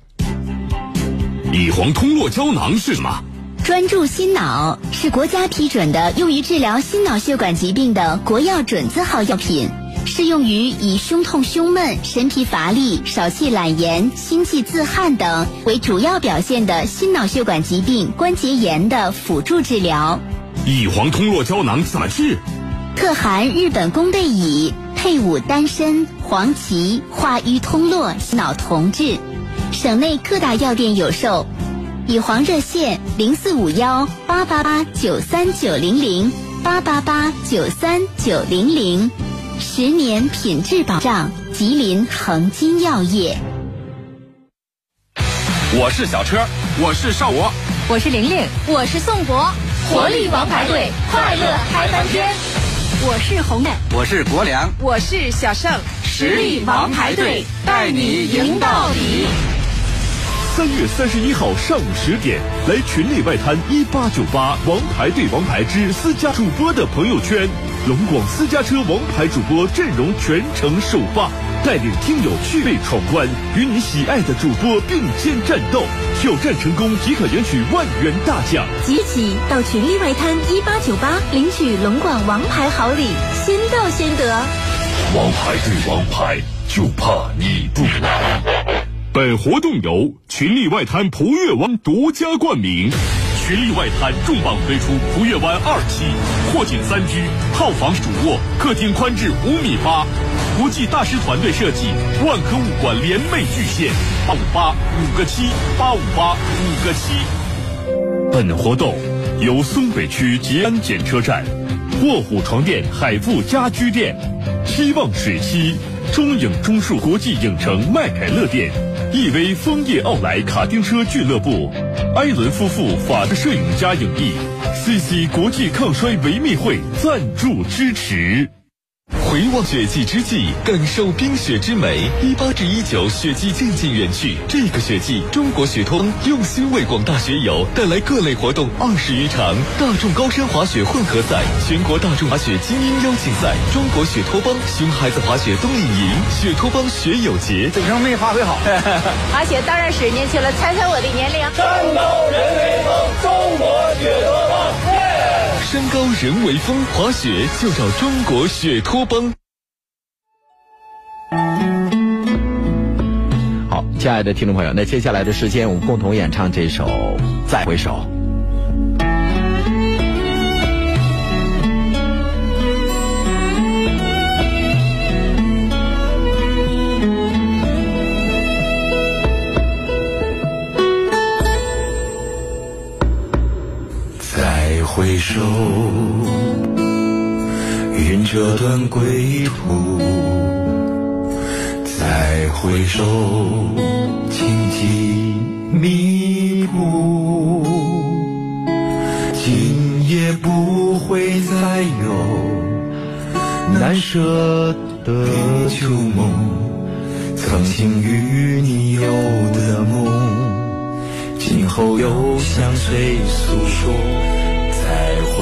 乙黄通络胶囊是什么？专注心脑是国家批准的用于治疗心脑血管疾病的国药准字号药品，适用于以胸痛、胸闷、神疲乏力、少气懒言、心悸自汗等为主要表现的心脑血管疾病关节炎的辅助治疗。乙黄通络胶囊怎么治？特含日本宫贝乙，配伍丹参、黄芪，化瘀通络，脑同治。省内各大药店有售。乙黄热线零四五幺八八八九三九零零八八八九三九零零，十年品质保障，吉林恒金药业。我是小车，我是少博，我是玲玲，我是宋博，活力王牌队，快乐开翻天。我是红艳，我是国良，我是小胜，实力王牌队带你赢到底。三月三十一号上午十点，来群力外滩一八九八王牌对王牌之私家主播的朋友圈，龙广私家车王牌主播阵容全程首发，带领听友趣味闯关，与你喜爱的主播并肩战斗，挑战成功即可赢取万元大奖。即起到群力外滩一八九八领取龙广王牌好礼，先到先得。王牌对王牌，就怕你不来。本活动由群力外滩璞悦湾独家冠名，群力外滩重磅推出璞悦湾二期，阔景三居，套房主卧，客厅宽至五米八，国际大师团队设计，万科物管联袂巨献，八五八五个七，八五八五个七。本活动由松北区吉安检车站、卧虎床垫海富家居店、希望水西、中影中数国际影城麦凯乐店。亿威枫叶奥莱卡丁车俱乐部，埃伦夫妇法的摄影家影艺，CC 国际抗衰维密会赞助支持。回望雪季之际，感受冰雪之美。一八至一九，雪季渐渐远去。这个雪季，中国雪通用心为广大雪友带来各类活动二十余场：大众高山滑雪混合赛、全国大众滑雪精英邀请赛、中国雪托邦熊孩子滑雪冬令营、雪托邦雪友节。怎么没发挥好？滑雪当然是年轻了，猜猜我的年龄？山高人为峰，中国雪托邦。山高人为峰，滑雪就找中国雪托邦。好，亲爱的听众朋友，那接下来的时间，我们共同演唱这首《再回首》。回首，云这段归途。再回首，荆棘密布，今夜不会再有难舍的旧梦，曾经与你有的梦，今后又向谁诉说？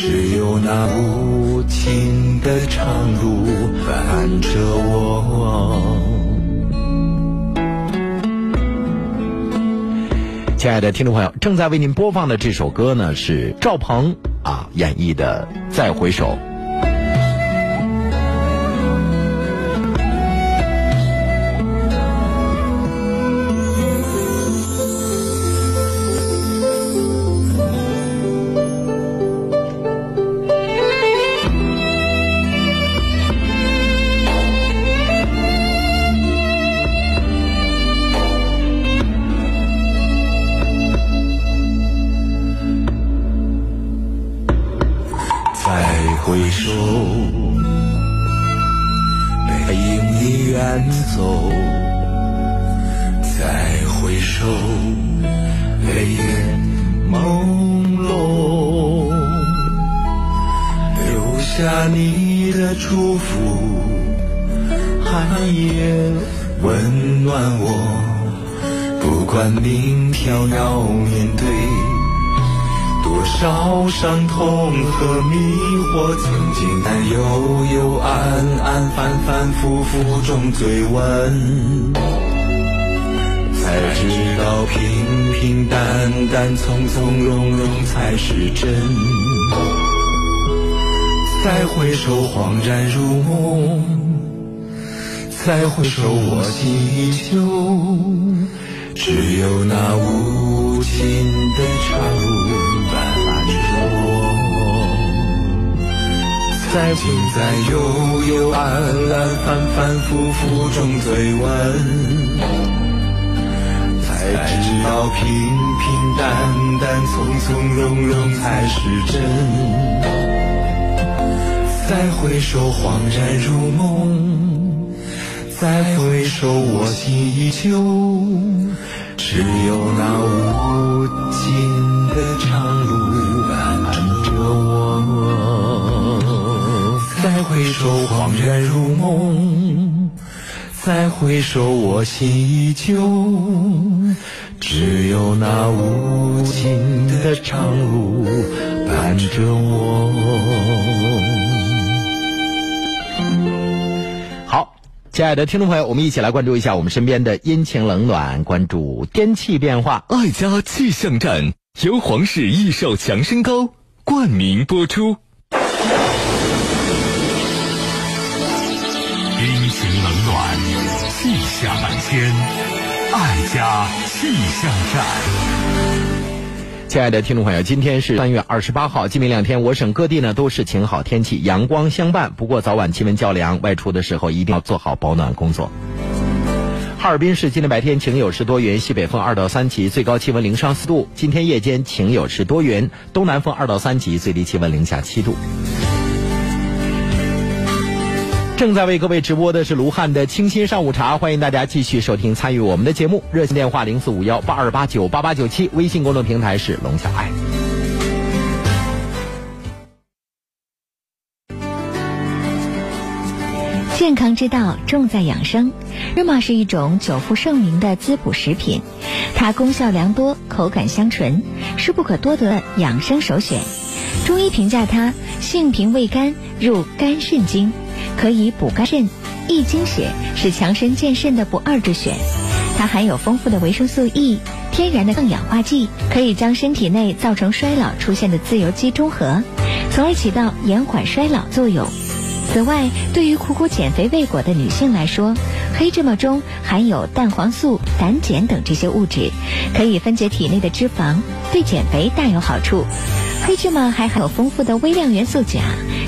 只有那无尽的长路伴着我。亲爱的听众朋友，正在为您播放的这首歌呢，是赵鹏啊演绎的《再回首》。明天要面对多少伤痛和迷惑，曾经在幽幽暗暗、反反复复中追问，才知道平平淡淡、从从容容才是真。再回首，恍然如梦；再回首，我心依旧。只有那无尽的长路伴着我，在尽在幽幽暗暗、反反复复中追问，才知道平平淡淡、从从容容才是真。再回首，恍然如梦；再回首，我心依旧。只有那无尽的长路伴着我。再回首，恍然如梦；再回首，我心依旧。只有那无尽的长路伴着我。亲爱的听众朋友，我们一起来关注一下我们身边的阴晴冷暖，关注天气变化。爱家气象站由皇氏益寿强身膏冠名播出。阴晴冷暖，气象万千，爱家气象站。亲爱的听众朋友，今天是三月二十八号，今明两天我省各地呢都是晴好天气，阳光相伴。不过早晚气温较凉，外出的时候一定要做好保暖工作。哈尔滨市今天白天晴有时多云，西北风二到三级，最高气温零上四度。今天夜间晴有时多云，东南风二到三级，最低气温零下七度。正在为各位直播的是卢汉的清新上午茶，欢迎大家继续收听参与我们的节目。热线电话零四五幺八二八九八八九七，微信公众平台是龙小爱。健康之道重在养生，日玛是一种久负盛名的滋补食品，它功效良多，口感香醇，是不可多得的养生首选。中医评价它性平味甘，入肝肾经。可以补肝肾、益精血，是强身健肾的不二之选。它含有丰富的维生素 E，天然的抗氧化剂，可以将身体内造成衰老出现的自由基中和，从而起到延缓衰老作用。此外，对于苦苦减肥未果的女性来说，黑芝麻中含有蛋黄素、胆碱等这些物质，可以分解体内的脂肪，对减肥大有好处。黑芝麻还含有丰富的微量元素钾，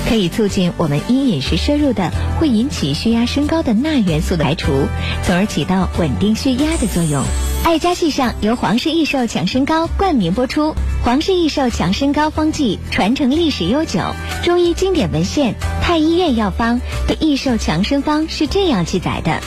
可以促进我们因饮食摄入的会引起血压升高的钠元素的排除，从而起到稳定血压的作用。爱家系上由皇氏益寿强身膏冠名播出，皇氏益寿强身膏方剂传承历史悠久，中医经典文献太医院药方对益寿强身方是这样记载的。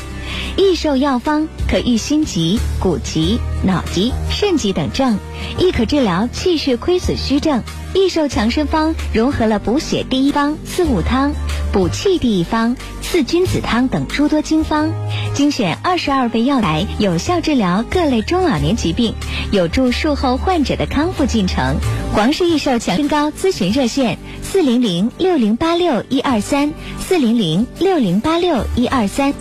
益寿药方可愈心疾、骨疾、脑疾、肾疾等症，亦可治疗气血亏损虚症。益寿强身方融合了补血第一方四物汤、补气第一方四君子汤等诸多经方，精选二十二味药材，有效治疗各类中老年疾病，有助术后患者的康复进程。皇氏益寿强身膏咨询热线：四零零六零八六一二三，四零零六零八六一二三。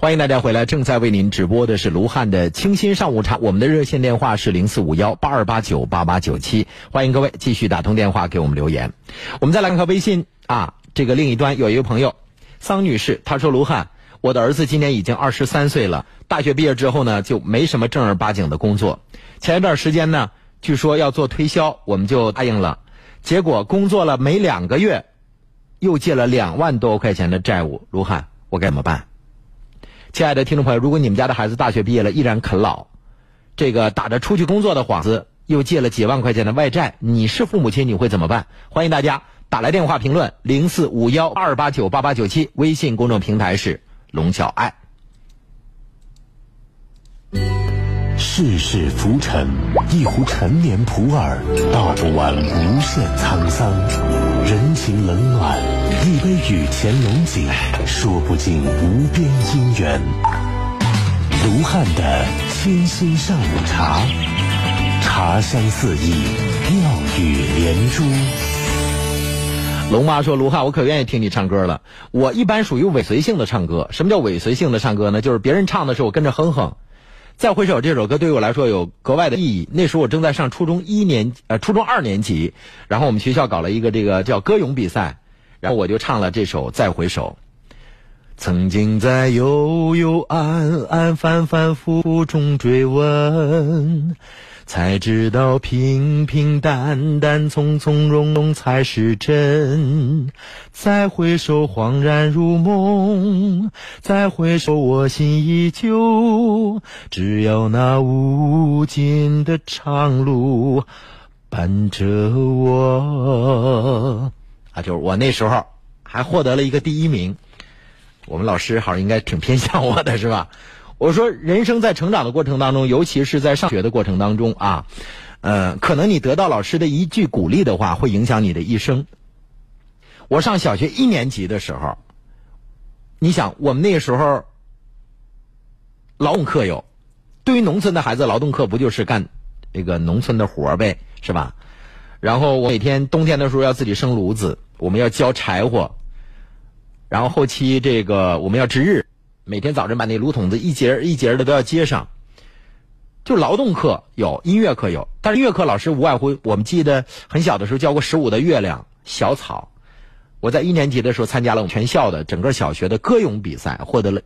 欢迎大家回来，正在为您直播的是卢汉的清新上午茶。我们的热线电话是零四五幺八二八九八八九七，欢迎各位继续打通电话给我们留言。我们再来看看微信啊，这个另一端有一个朋友桑女士，她说卢汉，我的儿子今年已经二十三岁了，大学毕业之后呢就没什么正儿八经的工作。前一段时间呢，据说要做推销，我们就答应了，结果工作了没两个月，又借了两万多块钱的债务。卢汉，我该怎么办？亲爱的听众朋友，如果你们家的孩子大学毕业了依然啃老，这个打着出去工作的幌子，又借了几万块钱的外债，你是父母亲你会怎么办？欢迎大家打来电话评论零四五幺二八九八八九七，微信公众平台是龙小爱。世事浮沉，一壶陈年普洱，道不完无限沧桑；人情冷暖，一杯雨前龙井，说不尽无边姻缘。卢汉的清新上午茶，茶香四溢，妙语连珠。龙妈说：“卢汉，我可愿意听你唱歌了。我一般属于尾随性的唱歌。什么叫尾随性的唱歌呢？就是别人唱的时候，我跟着哼哼。”再回首这首歌对于我来说有格外的意义。那时候我正在上初中一年呃初中二年级，然后我们学校搞了一个这个叫歌咏比赛，然后我就唱了这首《再回首》。曾经在幽幽暗暗反反复复中追问，才知道平平淡淡从从容容才是真。再回首，恍然如梦；再回首，我心依旧。只要那无尽的长路伴着我，啊，就是我那时候还获得了一个第一名。我们老师好像应该挺偏向我的，是吧？我说，人生在成长的过程当中，尤其是在上学的过程当中啊，呃，可能你得到老师的一句鼓励的话，会影响你的一生。我上小学一年级的时候，你想，我们那个时候劳动课有，对于农村的孩子，劳动课不就是干这个农村的活呗，是吧？然后我每天冬天的时候要自己生炉子，我们要浇柴火。然后后期这个我们要值日，每天早晨把那炉筒子一节一节的都要接上。就劳动课有，音乐课有，但是音乐课老师无外乎我们记得很小的时候教过十五的月亮、小草。我在一年级的时候参加了我们全校的整个小学的歌咏比赛，获得了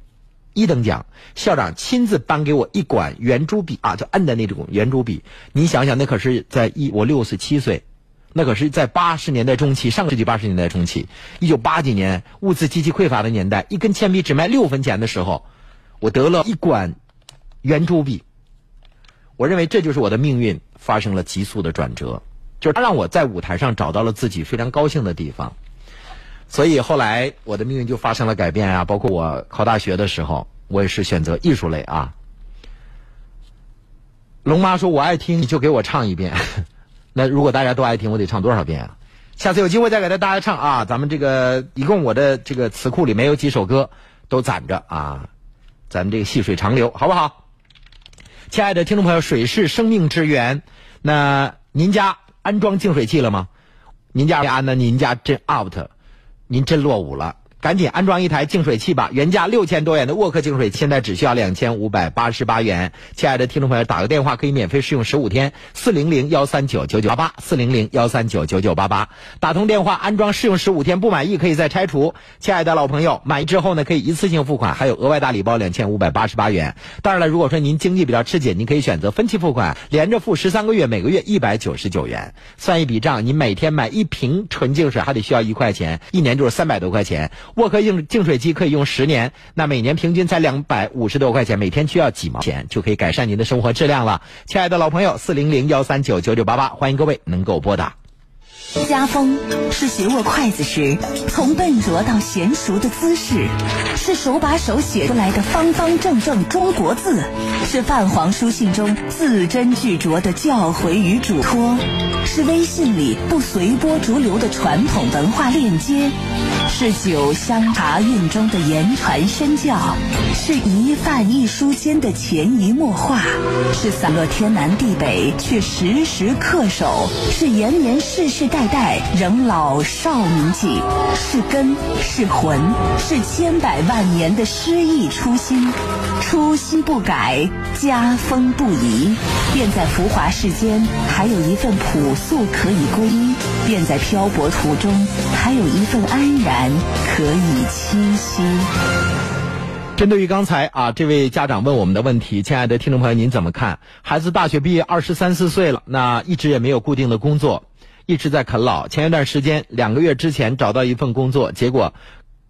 一等奖。校长亲自颁给我一管圆珠笔啊，就摁的那种圆珠笔。你想想，那可是在一我六岁七岁。那可是在八十年代中期，上个世纪八十年代中期，一九八几年物资极其匮乏的年代，一根铅笔只卖六分钱的时候，我得了一管圆珠笔。我认为这就是我的命运发生了急速的转折，就是他让我在舞台上找到了自己非常高兴的地方。所以后来我的命运就发生了改变啊！包括我考大学的时候，我也是选择艺术类啊。龙妈说：“我爱听，你就给我唱一遍。”那如果大家都爱听，我得唱多少遍啊？下次有机会再给大家唱啊！咱们这个一共我的这个词库里面有几首歌都攒着啊，咱们这个细水长流，好不好？亲爱的听众朋友，水是生命之源，那您家安装净水器了吗？您家没安呢？您家真 out，您真落伍了。赶紧安装一台净水器吧！原价六千多元的沃克净水，现在只需要两千五百八十八元。亲爱的听众朋友，打个电话可以免费试用十五天，四零零幺三九九九八八，四零零幺三九九九八八。打通电话安装试用十五天，不满意可以再拆除。亲爱的老朋友，满意之后呢，可以一次性付款，还有额外大礼包两千五百八十八元。当然了，如果说您经济比较吃紧，您可以选择分期付款，连着付十三个月，每个月一百九十九元。算一笔账，你每天买一瓶纯净水还得需要一块钱，一年就是三百多块钱。沃克净净水机可以用十年，那每年平均才两百五十多块钱，每天需要几毛钱就可以改善您的生活质量了。亲爱的老朋友，四零零幺三九九九八八，欢迎各位能够拨打。家风是学握筷子时从笨拙到娴熟的姿势，是手把手写出来的方方正正中国字，是泛黄书信中字斟句酌的教诲与嘱托，是微信里不随波逐流的传统文化链接，是酒香茶韵中的言传身教，是一饭一书间的潜移默化，是散落天南地北却时时恪守，是延绵世世代。代代仍老少铭记，是根是魂，是千百万年的诗意初心。初心不改，家风不移，便在浮华世间还有一份朴素可以归依；便在漂泊途中还有一份安然可以栖息。针对于刚才啊这位家长问我们的问题，亲爱的听众朋友，您怎么看？孩子大学毕业二十三四岁了，那一直也没有固定的工作。一直在啃老。前一段时间，两个月之前找到一份工作，结果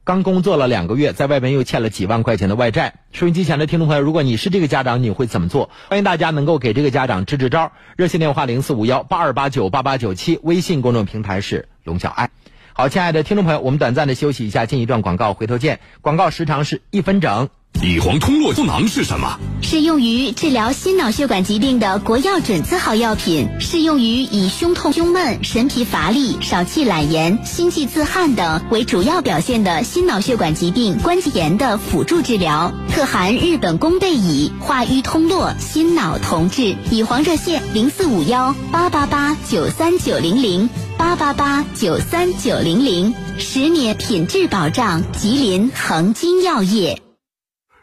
刚工作了两个月，在外面又欠了几万块钱的外债。收音机前的听众朋友，如果你是这个家长，你会怎么做？欢迎大家能够给这个家长支支招。热线电话零四五幺八二八九八八九七，微信公众平台是龙小爱。好，亲爱的听众朋友，我们短暂的休息一下，进一段广告，回头见。广告时长是一分整。乙黄通络胶囊是什么？是用于治疗心脑血管疾病的国药准字号药品，适用于以胸痛、胸闷、神疲乏力、少气懒言、心悸自汗等为主要表现的心脑血管疾病关节炎的辅助治疗。特含日本宫贝乙，化瘀通络，心脑同治。乙黄热线零四五幺八八八九三九零零八八八九三九零零，十年品质保障，吉林恒金药业。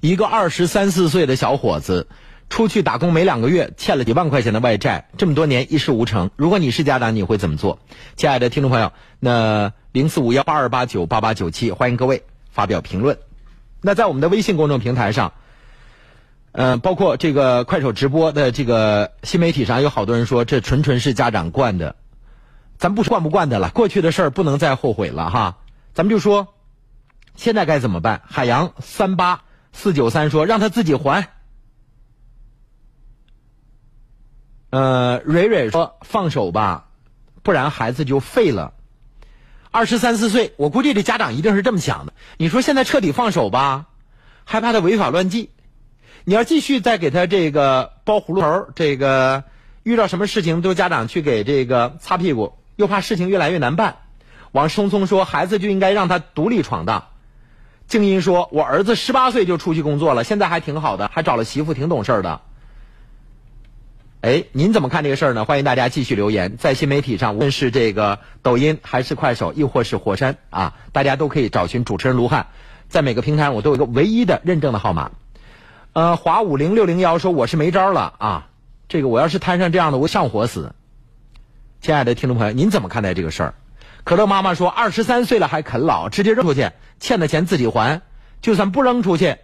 一个二十三四岁的小伙子，出去打工没两个月，欠了几万块钱的外债，这么多年一事无成。如果你是家长，你会怎么做？亲爱的听众朋友，那零四五幺八二八九八八九七，欢迎各位发表评论。那在我们的微信公众平台上，嗯，包括这个快手直播的这个新媒体上，有好多人说这纯纯是家长惯的。咱不说惯不惯的了，过去的事儿不能再后悔了哈。咱们就说，现在该怎么办？海洋三八。四九三说：“让他自己还。”呃，蕊蕊说：“放手吧，不然孩子就废了。”二十三四岁，我估计这家长一定是这么想的。你说现在彻底放手吧，害怕他违法乱纪；你要继续再给他这个包葫芦头，这个遇到什么事情都家长去给这个擦屁股，又怕事情越来越难办。王松松说：“孩子就应该让他独立闯荡。”静音说：“我儿子十八岁就出去工作了，现在还挺好的，还找了媳妇，挺懂事的。”哎，您怎么看这个事儿呢？欢迎大家继续留言，在新媒体上，无论是这个抖音还是快手，亦或是火山啊，大家都可以找寻主持人卢汉，在每个平台上我都有一个唯一的认证的号码。呃，华五零六零幺说：“我是没招了啊，这个我要是摊上这样的，我上火死。”亲爱的听众朋友，您怎么看待这个事儿？可乐妈妈说：“二十三岁了还啃老，直接扔出去，欠的钱自己还。就算不扔出去，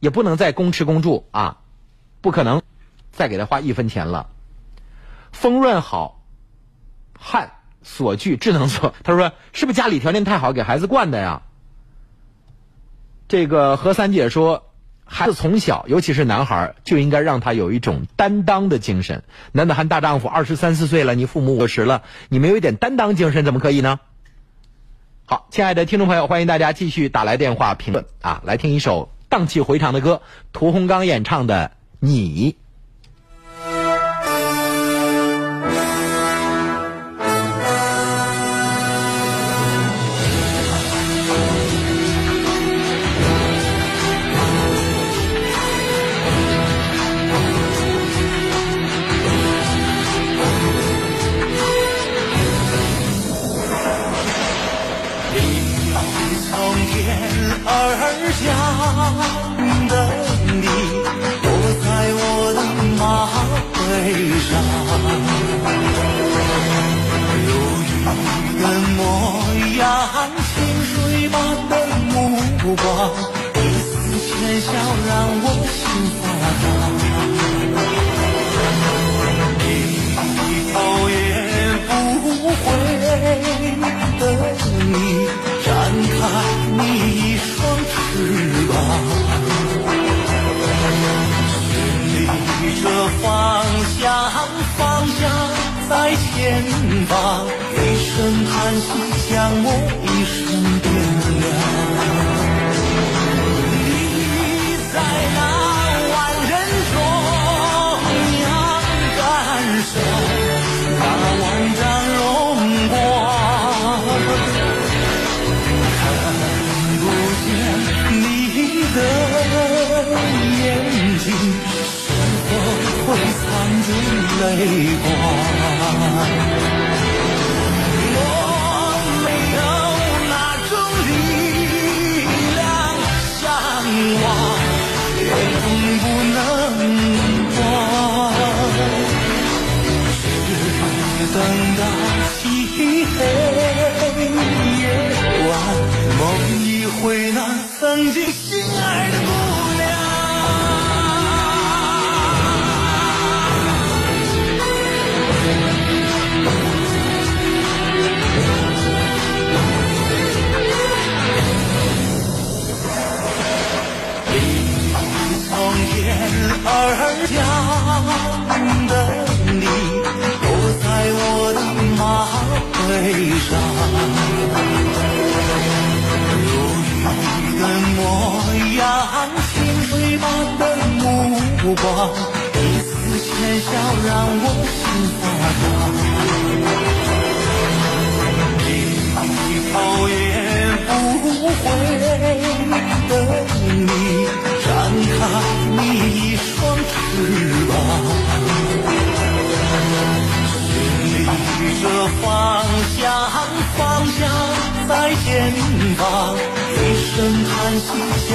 也不能再公吃公住啊，不可能再给他花一分钱了。”丰润好汉所具智能所，他说：“是不是家里条件太好，给孩子惯的呀？”这个何三姐说。孩子从小，尤其是男孩，就应该让他有一种担当的精神。男子汉大丈夫，二十三四岁了，你父母五十了，你没有一点担当精神，怎么可以呢？好，亲爱的听众朋友，欢迎大家继续打来电话评论啊，来听一首荡气回肠的歌，屠洪刚演唱的《你》。光一丝浅笑让我心发烫你头也不回的你展开你一双翅膀寻觅着方向方向在前方一声叹息将我一生点亮泪光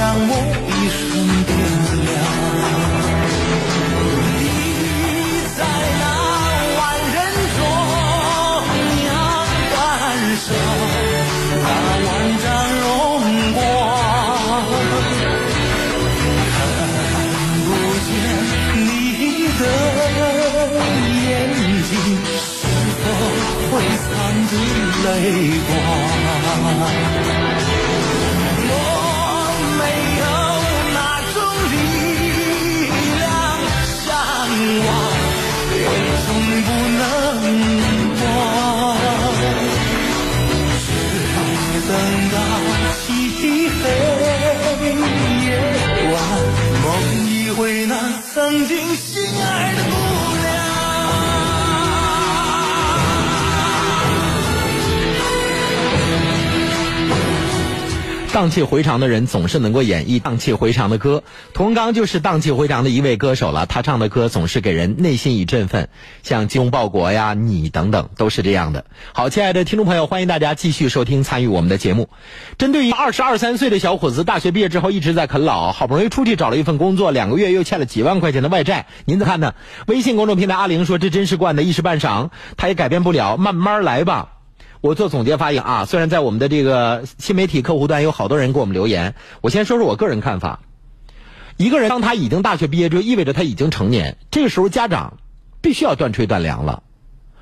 让我。荡气回肠的人总是能够演绎荡气回肠的歌，屠洪刚就是荡气回肠的一位歌手了。他唱的歌总是给人内心一振奋，像《精忠报国》呀、你等等都是这样的。好，亲爱的听众朋友，欢迎大家继续收听参与我们的节目。针对于二十二三岁的小伙子，大学毕业之后一直在啃老，好不容易出去找了一份工作，两个月又欠了几万块钱的外债，您怎么看呢？微信公众平台阿玲说：“这真是惯的，一时半晌他也改变不了，慢慢来吧。”我做总结发言啊，虽然在我们的这个新媒体客户端有好多人给我们留言，我先说说我个人看法。一个人当他已经大学毕业，就意味着他已经成年，这个时候家长必须要断炊断粮了。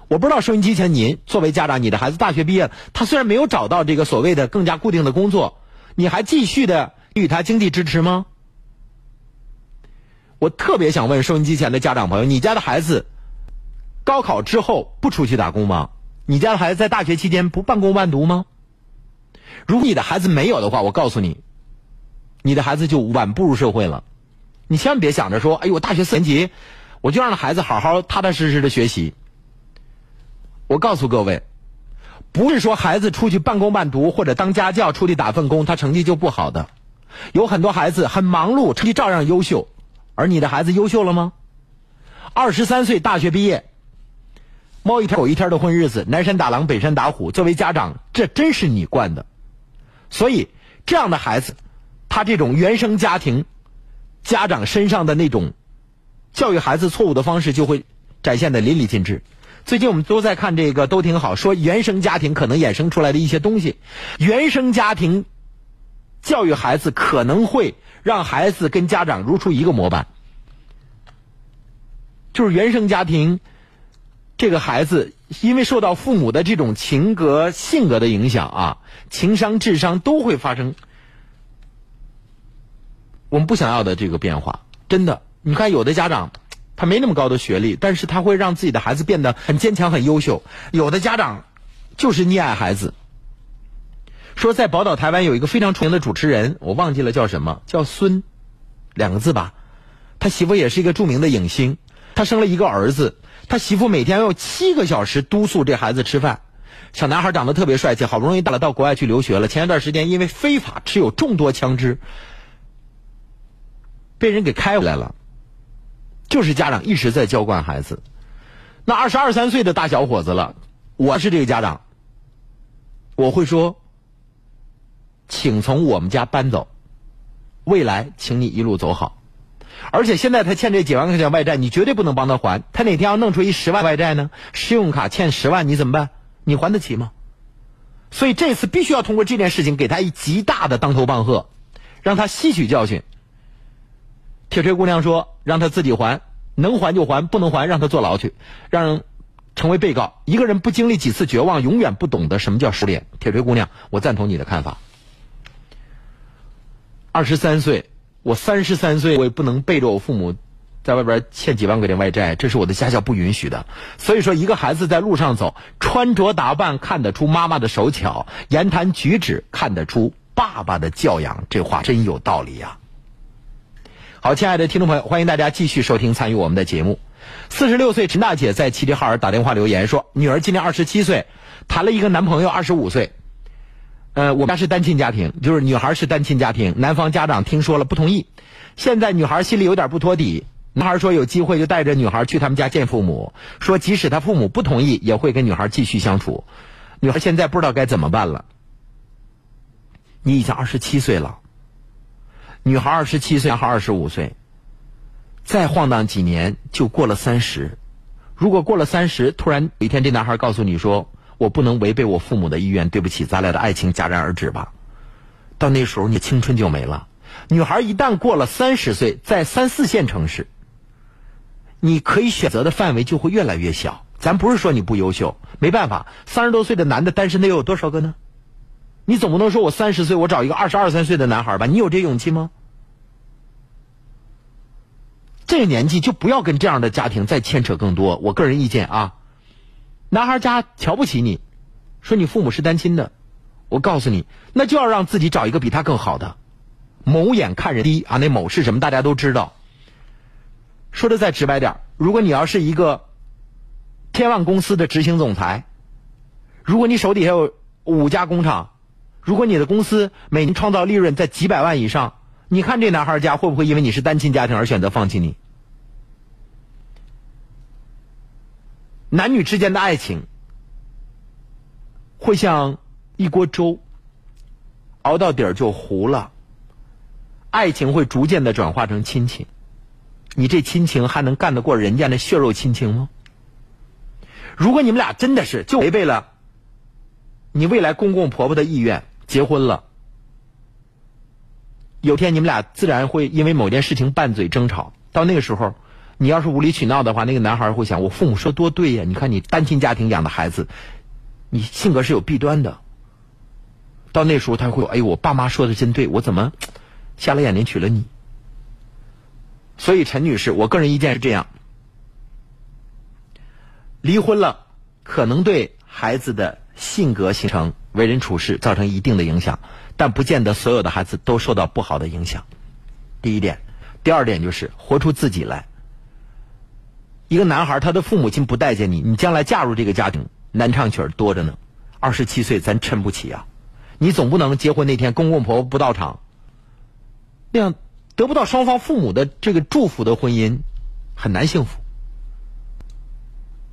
我不知道收音机前您作为家长，你的孩子大学毕业，他虽然没有找到这个所谓的更加固定的工作，你还继续的给予他经济支持吗？我特别想问收音机前的家长朋友，你家的孩子高考之后不出去打工吗？你家的孩子在大学期间不半工半读吗？如果你的孩子没有的话，我告诉你，你的孩子就晚步入社会了。你千万别想着说，哎呦，我大学四年级，我就让孩子好好踏踏实实的学习。我告诉各位，不是说孩子出去半工半读或者当家教出去打份工，他成绩就不好的。有很多孩子很忙碌，成绩照样优秀，而你的孩子优秀了吗？二十三岁大学毕业，猫一天狗一天的混日子，南山打狼北山打虎。作为家长，这真是你惯的。所以，这样的孩子，他这种原生家庭家长身上的那种教育孩子错误的方式，就会展现的淋漓尽致。最近我们都在看这个，都挺好，说原生家庭可能衍生出来的一些东西，原生家庭教育孩子可能会让孩子跟家长如出一个模板。就是原生家庭，这个孩子因为受到父母的这种情格、性格的影响啊，情商、智商都会发生我们不想要的这个变化。真的，你看有的家长他没那么高的学历，但是他会让自己的孩子变得很坚强、很优秀。有的家长就是溺爱孩子。说在宝岛台湾有一个非常出名的主持人，我忘记了叫什么，叫孙两个字吧。他媳妇也是一个著名的影星。他生了一个儿子，他媳妇每天要七个小时督促这孩子吃饭。小男孩长得特别帅气，好不容易大了到国外去留学了。前一段时间因为非法持有众多枪支，被人给开回来了。就是家长一直在娇惯孩子。那二十二三岁的大小伙子了，我是这个家长，我会说，请从我们家搬走，未来请你一路走好。而且现在他欠这几万块钱外债，你绝对不能帮他还。他哪天要弄出一十万外债呢？信用卡欠十万，你怎么办？你还得起吗？所以这次必须要通过这件事情给他一极大的当头棒喝，让他吸取教训。铁锤姑娘说：“让他自己还，能还就还，不能还让他坐牢去，让成为被告。一个人不经历几次绝望，永远不懂得什么叫失恋。”铁锤姑娘，我赞同你的看法。二十三岁。我三十三岁，我也不能背着我父母，在外边欠几万块钱外债，这是我的家教不允许的。所以说，一个孩子在路上走，穿着打扮看得出妈妈的手巧，言谈举止看得出爸爸的教养，这话真有道理呀。好，亲爱的听众朋友，欢迎大家继续收听参与我们的节目。四十六岁陈大姐在齐齐哈尔打电话留言说，女儿今年二十七岁，谈了一个男朋友二十五岁。呃，我们家是单亲家庭，就是女孩是单亲家庭，男方家长听说了不同意。现在女孩心里有点不托底，男孩说有机会就带着女孩去他们家见父母，说即使他父母不同意，也会跟女孩继续相处。女孩现在不知道该怎么办了。你已经二十七岁了，女孩二十七岁，男孩二十五岁，再晃荡几年就过了三十。如果过了三十，突然有一天这男孩告诉你说。我不能违背我父母的意愿，对不起，咱俩的爱情戛然而止吧。到那时候，你青春就没了。女孩一旦过了三十岁，在三四线城市，你可以选择的范围就会越来越小。咱不是说你不优秀，没办法，三十多岁的男的单身的又有多少个呢？你总不能说我三十岁我找一个二十二三岁的男孩吧？你有这勇气吗？这个年纪就不要跟这样的家庭再牵扯更多。我个人意见啊。男孩家瞧不起你，说你父母是单亲的，我告诉你，那就要让自己找一个比他更好的。某眼看人低啊，那某是什么？大家都知道。说的再直白点，如果你要是一个天万公司的执行总裁，如果你手底下有五家工厂，如果你的公司每年创造利润在几百万以上，你看这男孩家会不会因为你是单亲家庭而选择放弃你？男女之间的爱情会像一锅粥，熬到底儿就糊了。爱情会逐渐的转化成亲情，你这亲情还能干得过人家那血肉亲情吗？如果你们俩真的是就违背了你未来公公婆婆的意愿结婚了，有天你们俩自然会因为某件事情拌嘴争吵，到那个时候。你要是无理取闹的话，那个男孩会想：我父母说多对呀！你看你单亲家庭养的孩子，你性格是有弊端的。到那时候他会：哎，我爸妈说的真对，我怎么瞎了眼睛娶了你？所以陈女士，我个人意见是这样：离婚了，可能对孩子的性格形成为人处事造成一定的影响，但不见得所有的孩子都受到不好的影响。第一点，第二点就是活出自己来。一个男孩，他的父母亲不待见你，你将来嫁入这个家庭，难唱曲儿多着呢。二十七岁，咱撑不起啊！你总不能结婚那天公公婆婆不到场，那样得不到双方父母的这个祝福的婚姻，很难幸福。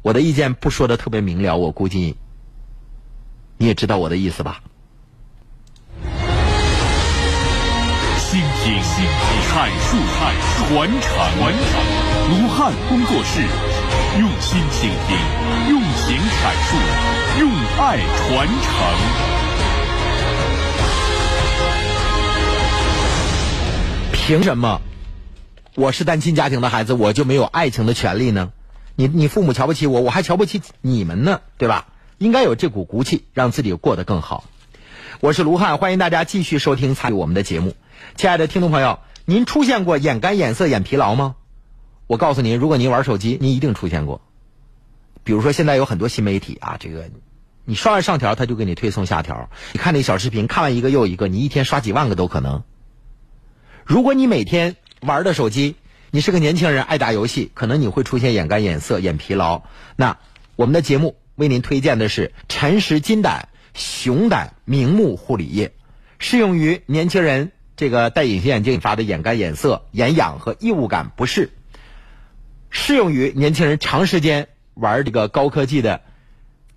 我的意见不说的特别明了，我估计你也知道我的意思吧。倾听、阐述、传承、传承，卢汉工作室用心倾听，用情阐述，用爱传承。凭什么我是单亲家庭的孩子，我就没有爱情的权利呢？你你父母瞧不起我，我还瞧不起你们呢，对吧？应该有这股骨气，让自己过得更好。我是卢汉，欢迎大家继续收听参与我们的节目。亲爱的听众朋友，您出现过眼干、眼涩、眼疲劳吗？我告诉您，如果您玩手机，您一定出现过。比如说，现在有很多新媒体啊，这个你刷完上条，他就给你推送下条。你看那小视频，看完一个又一个，你一天刷几万个都可能。如果你每天玩的手机，你是个年轻人，爱打游戏，可能你会出现眼干、眼涩、眼疲劳。那我们的节目为您推荐的是陈实金胆熊胆明目护理液，适用于年轻人。这个戴隐形眼镜引发的眼干、眼涩、眼痒和异物感不适，适用于年轻人长时间玩这个高科技的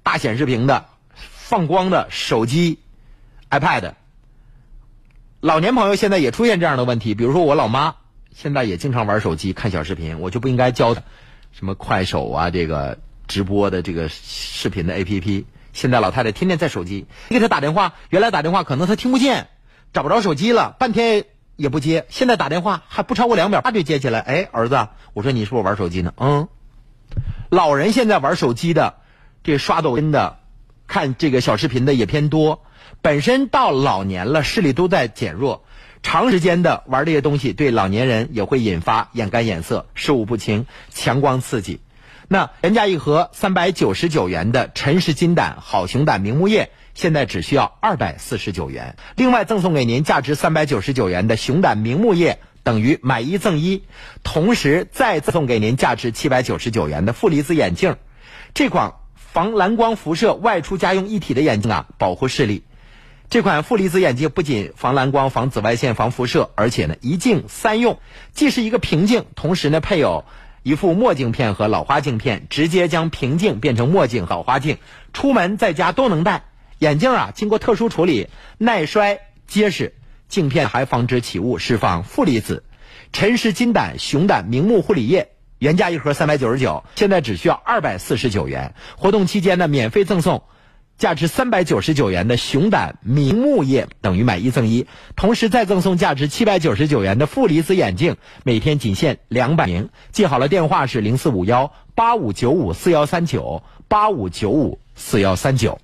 大显示屏的放光的手机、iPad。老年朋友现在也出现这样的问题，比如说我老妈现在也经常玩手机看小视频，我就不应该教她什么快手啊这个直播的这个视频的 APP。现在老太太天天在手机，你给她打电话，原来打电话可能她听不见。找不着手机了，半天也不接。现在打电话还不超过两秒，他就接起来。哎，儿子，我说你是不是玩手机呢？嗯。老人现在玩手机的，这刷抖音的，看这个小视频的也偏多。本身到老年了，视力都在减弱，长时间的玩这些东西，对老年人也会引发眼干眼涩、视物不清、强光刺激。那原价一盒三百九十九元的陈氏金胆好熊胆明目液。现在只需要二百四十九元，另外赠送给您价值三百九十九元的熊胆明目液，等于买一赠一，同时再赠送给您价值七百九十九元的负离子眼镜。这款防蓝光辐射外出家用一体的眼镜啊，保护视力。这款负离子眼镜不仅防蓝光、防紫外线、防辐射，而且呢一镜三用，既是一个平镜，同时呢配有一副墨镜片和老花镜片，直接将平镜变成墨镜、老花镜，出门在家都能戴。眼镜啊，经过特殊处理，耐摔结实，镜片还防止起雾，释放负离子。陈氏金胆熊胆明目护理液，原价一盒三百九十九，现在只需要二百四十九元。活动期间呢，免费赠送价值三百九十九元的熊胆明目液，等于买一赠一，同时再赠送价值七百九十九元的负离子眼镜，每天仅限两百名。记好了，电话是零四五幺八五九五四幺三九八五九五四幺三九。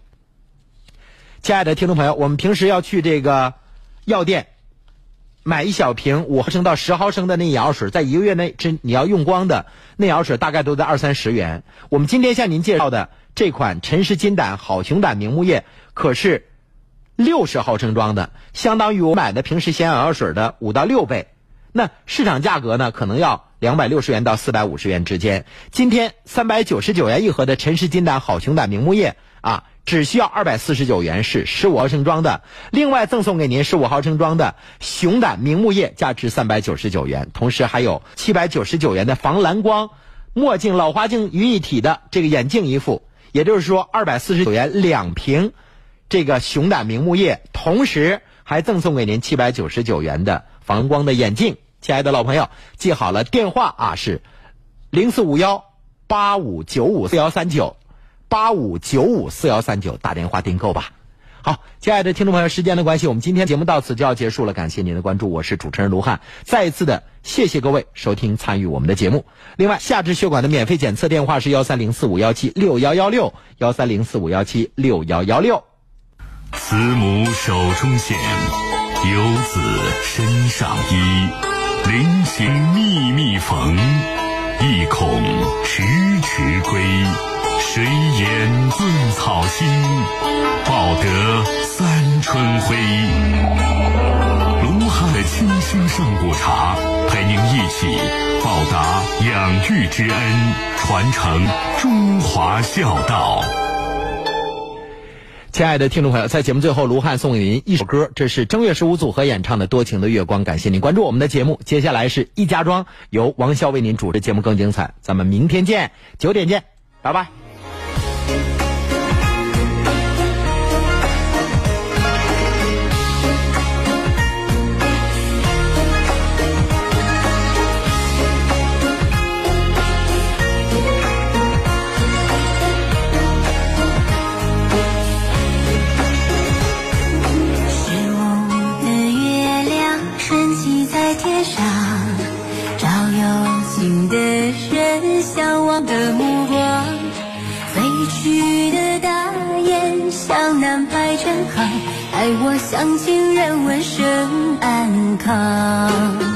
亲爱的听众朋友，我们平时要去这个药店买一小瓶五毫升到十毫升的内眼药水，在一个月内这你要用光的内眼药水大概都在二三十元。我们今天向您介绍的这款陈氏金胆好熊胆明目液可是六十毫升装的，相当于我买的平时鲜眼药水的五到六倍。那市场价格呢，可能要两百六十元到四百五十元之间。今天三百九十九元一盒的陈氏金胆好熊胆明目液啊。只需要二百四十九元，是十五毫升装的。另外赠送给您十五毫升装的熊胆明目液，价值三百九十九元。同时还有七百九十九元的防蓝光墨镜、老花镜于一体的这个眼镜一副。也就是说，二百四十九元两瓶这个熊胆明目液，同时还赠送给您七百九十九元的防光的眼镜。亲爱的老朋友，记好了电话啊，是零四五幺八五九五四幺三九。八五九五四幺三九，打电话订购吧。好，亲爱的听众朋友，时间的关系，我们今天节目到此就要结束了。感谢您的关注，我是主持人卢汉。再一次的谢谢各位收听参与我们的节目。另外，下肢血管的免费检测电话是幺三零四五幺七六幺幺六幺三零四五幺七六幺幺六。慈母手中线，游子身上衣，临行密密缝，意恐迟迟归。谁言寸草心，报得三春晖。卢汉的清新上古茶，陪您一起报答养育之恩，传承中华孝道。亲爱的听众朋友，在节目最后，卢汉送给您一首歌，这是正月十五组合演唱的《多情的月光》。感谢您关注我们的节目，接下来是一家庄，由王潇为您主持，节目更精彩。咱们明天见，九点见，拜拜。向亲人问声安康。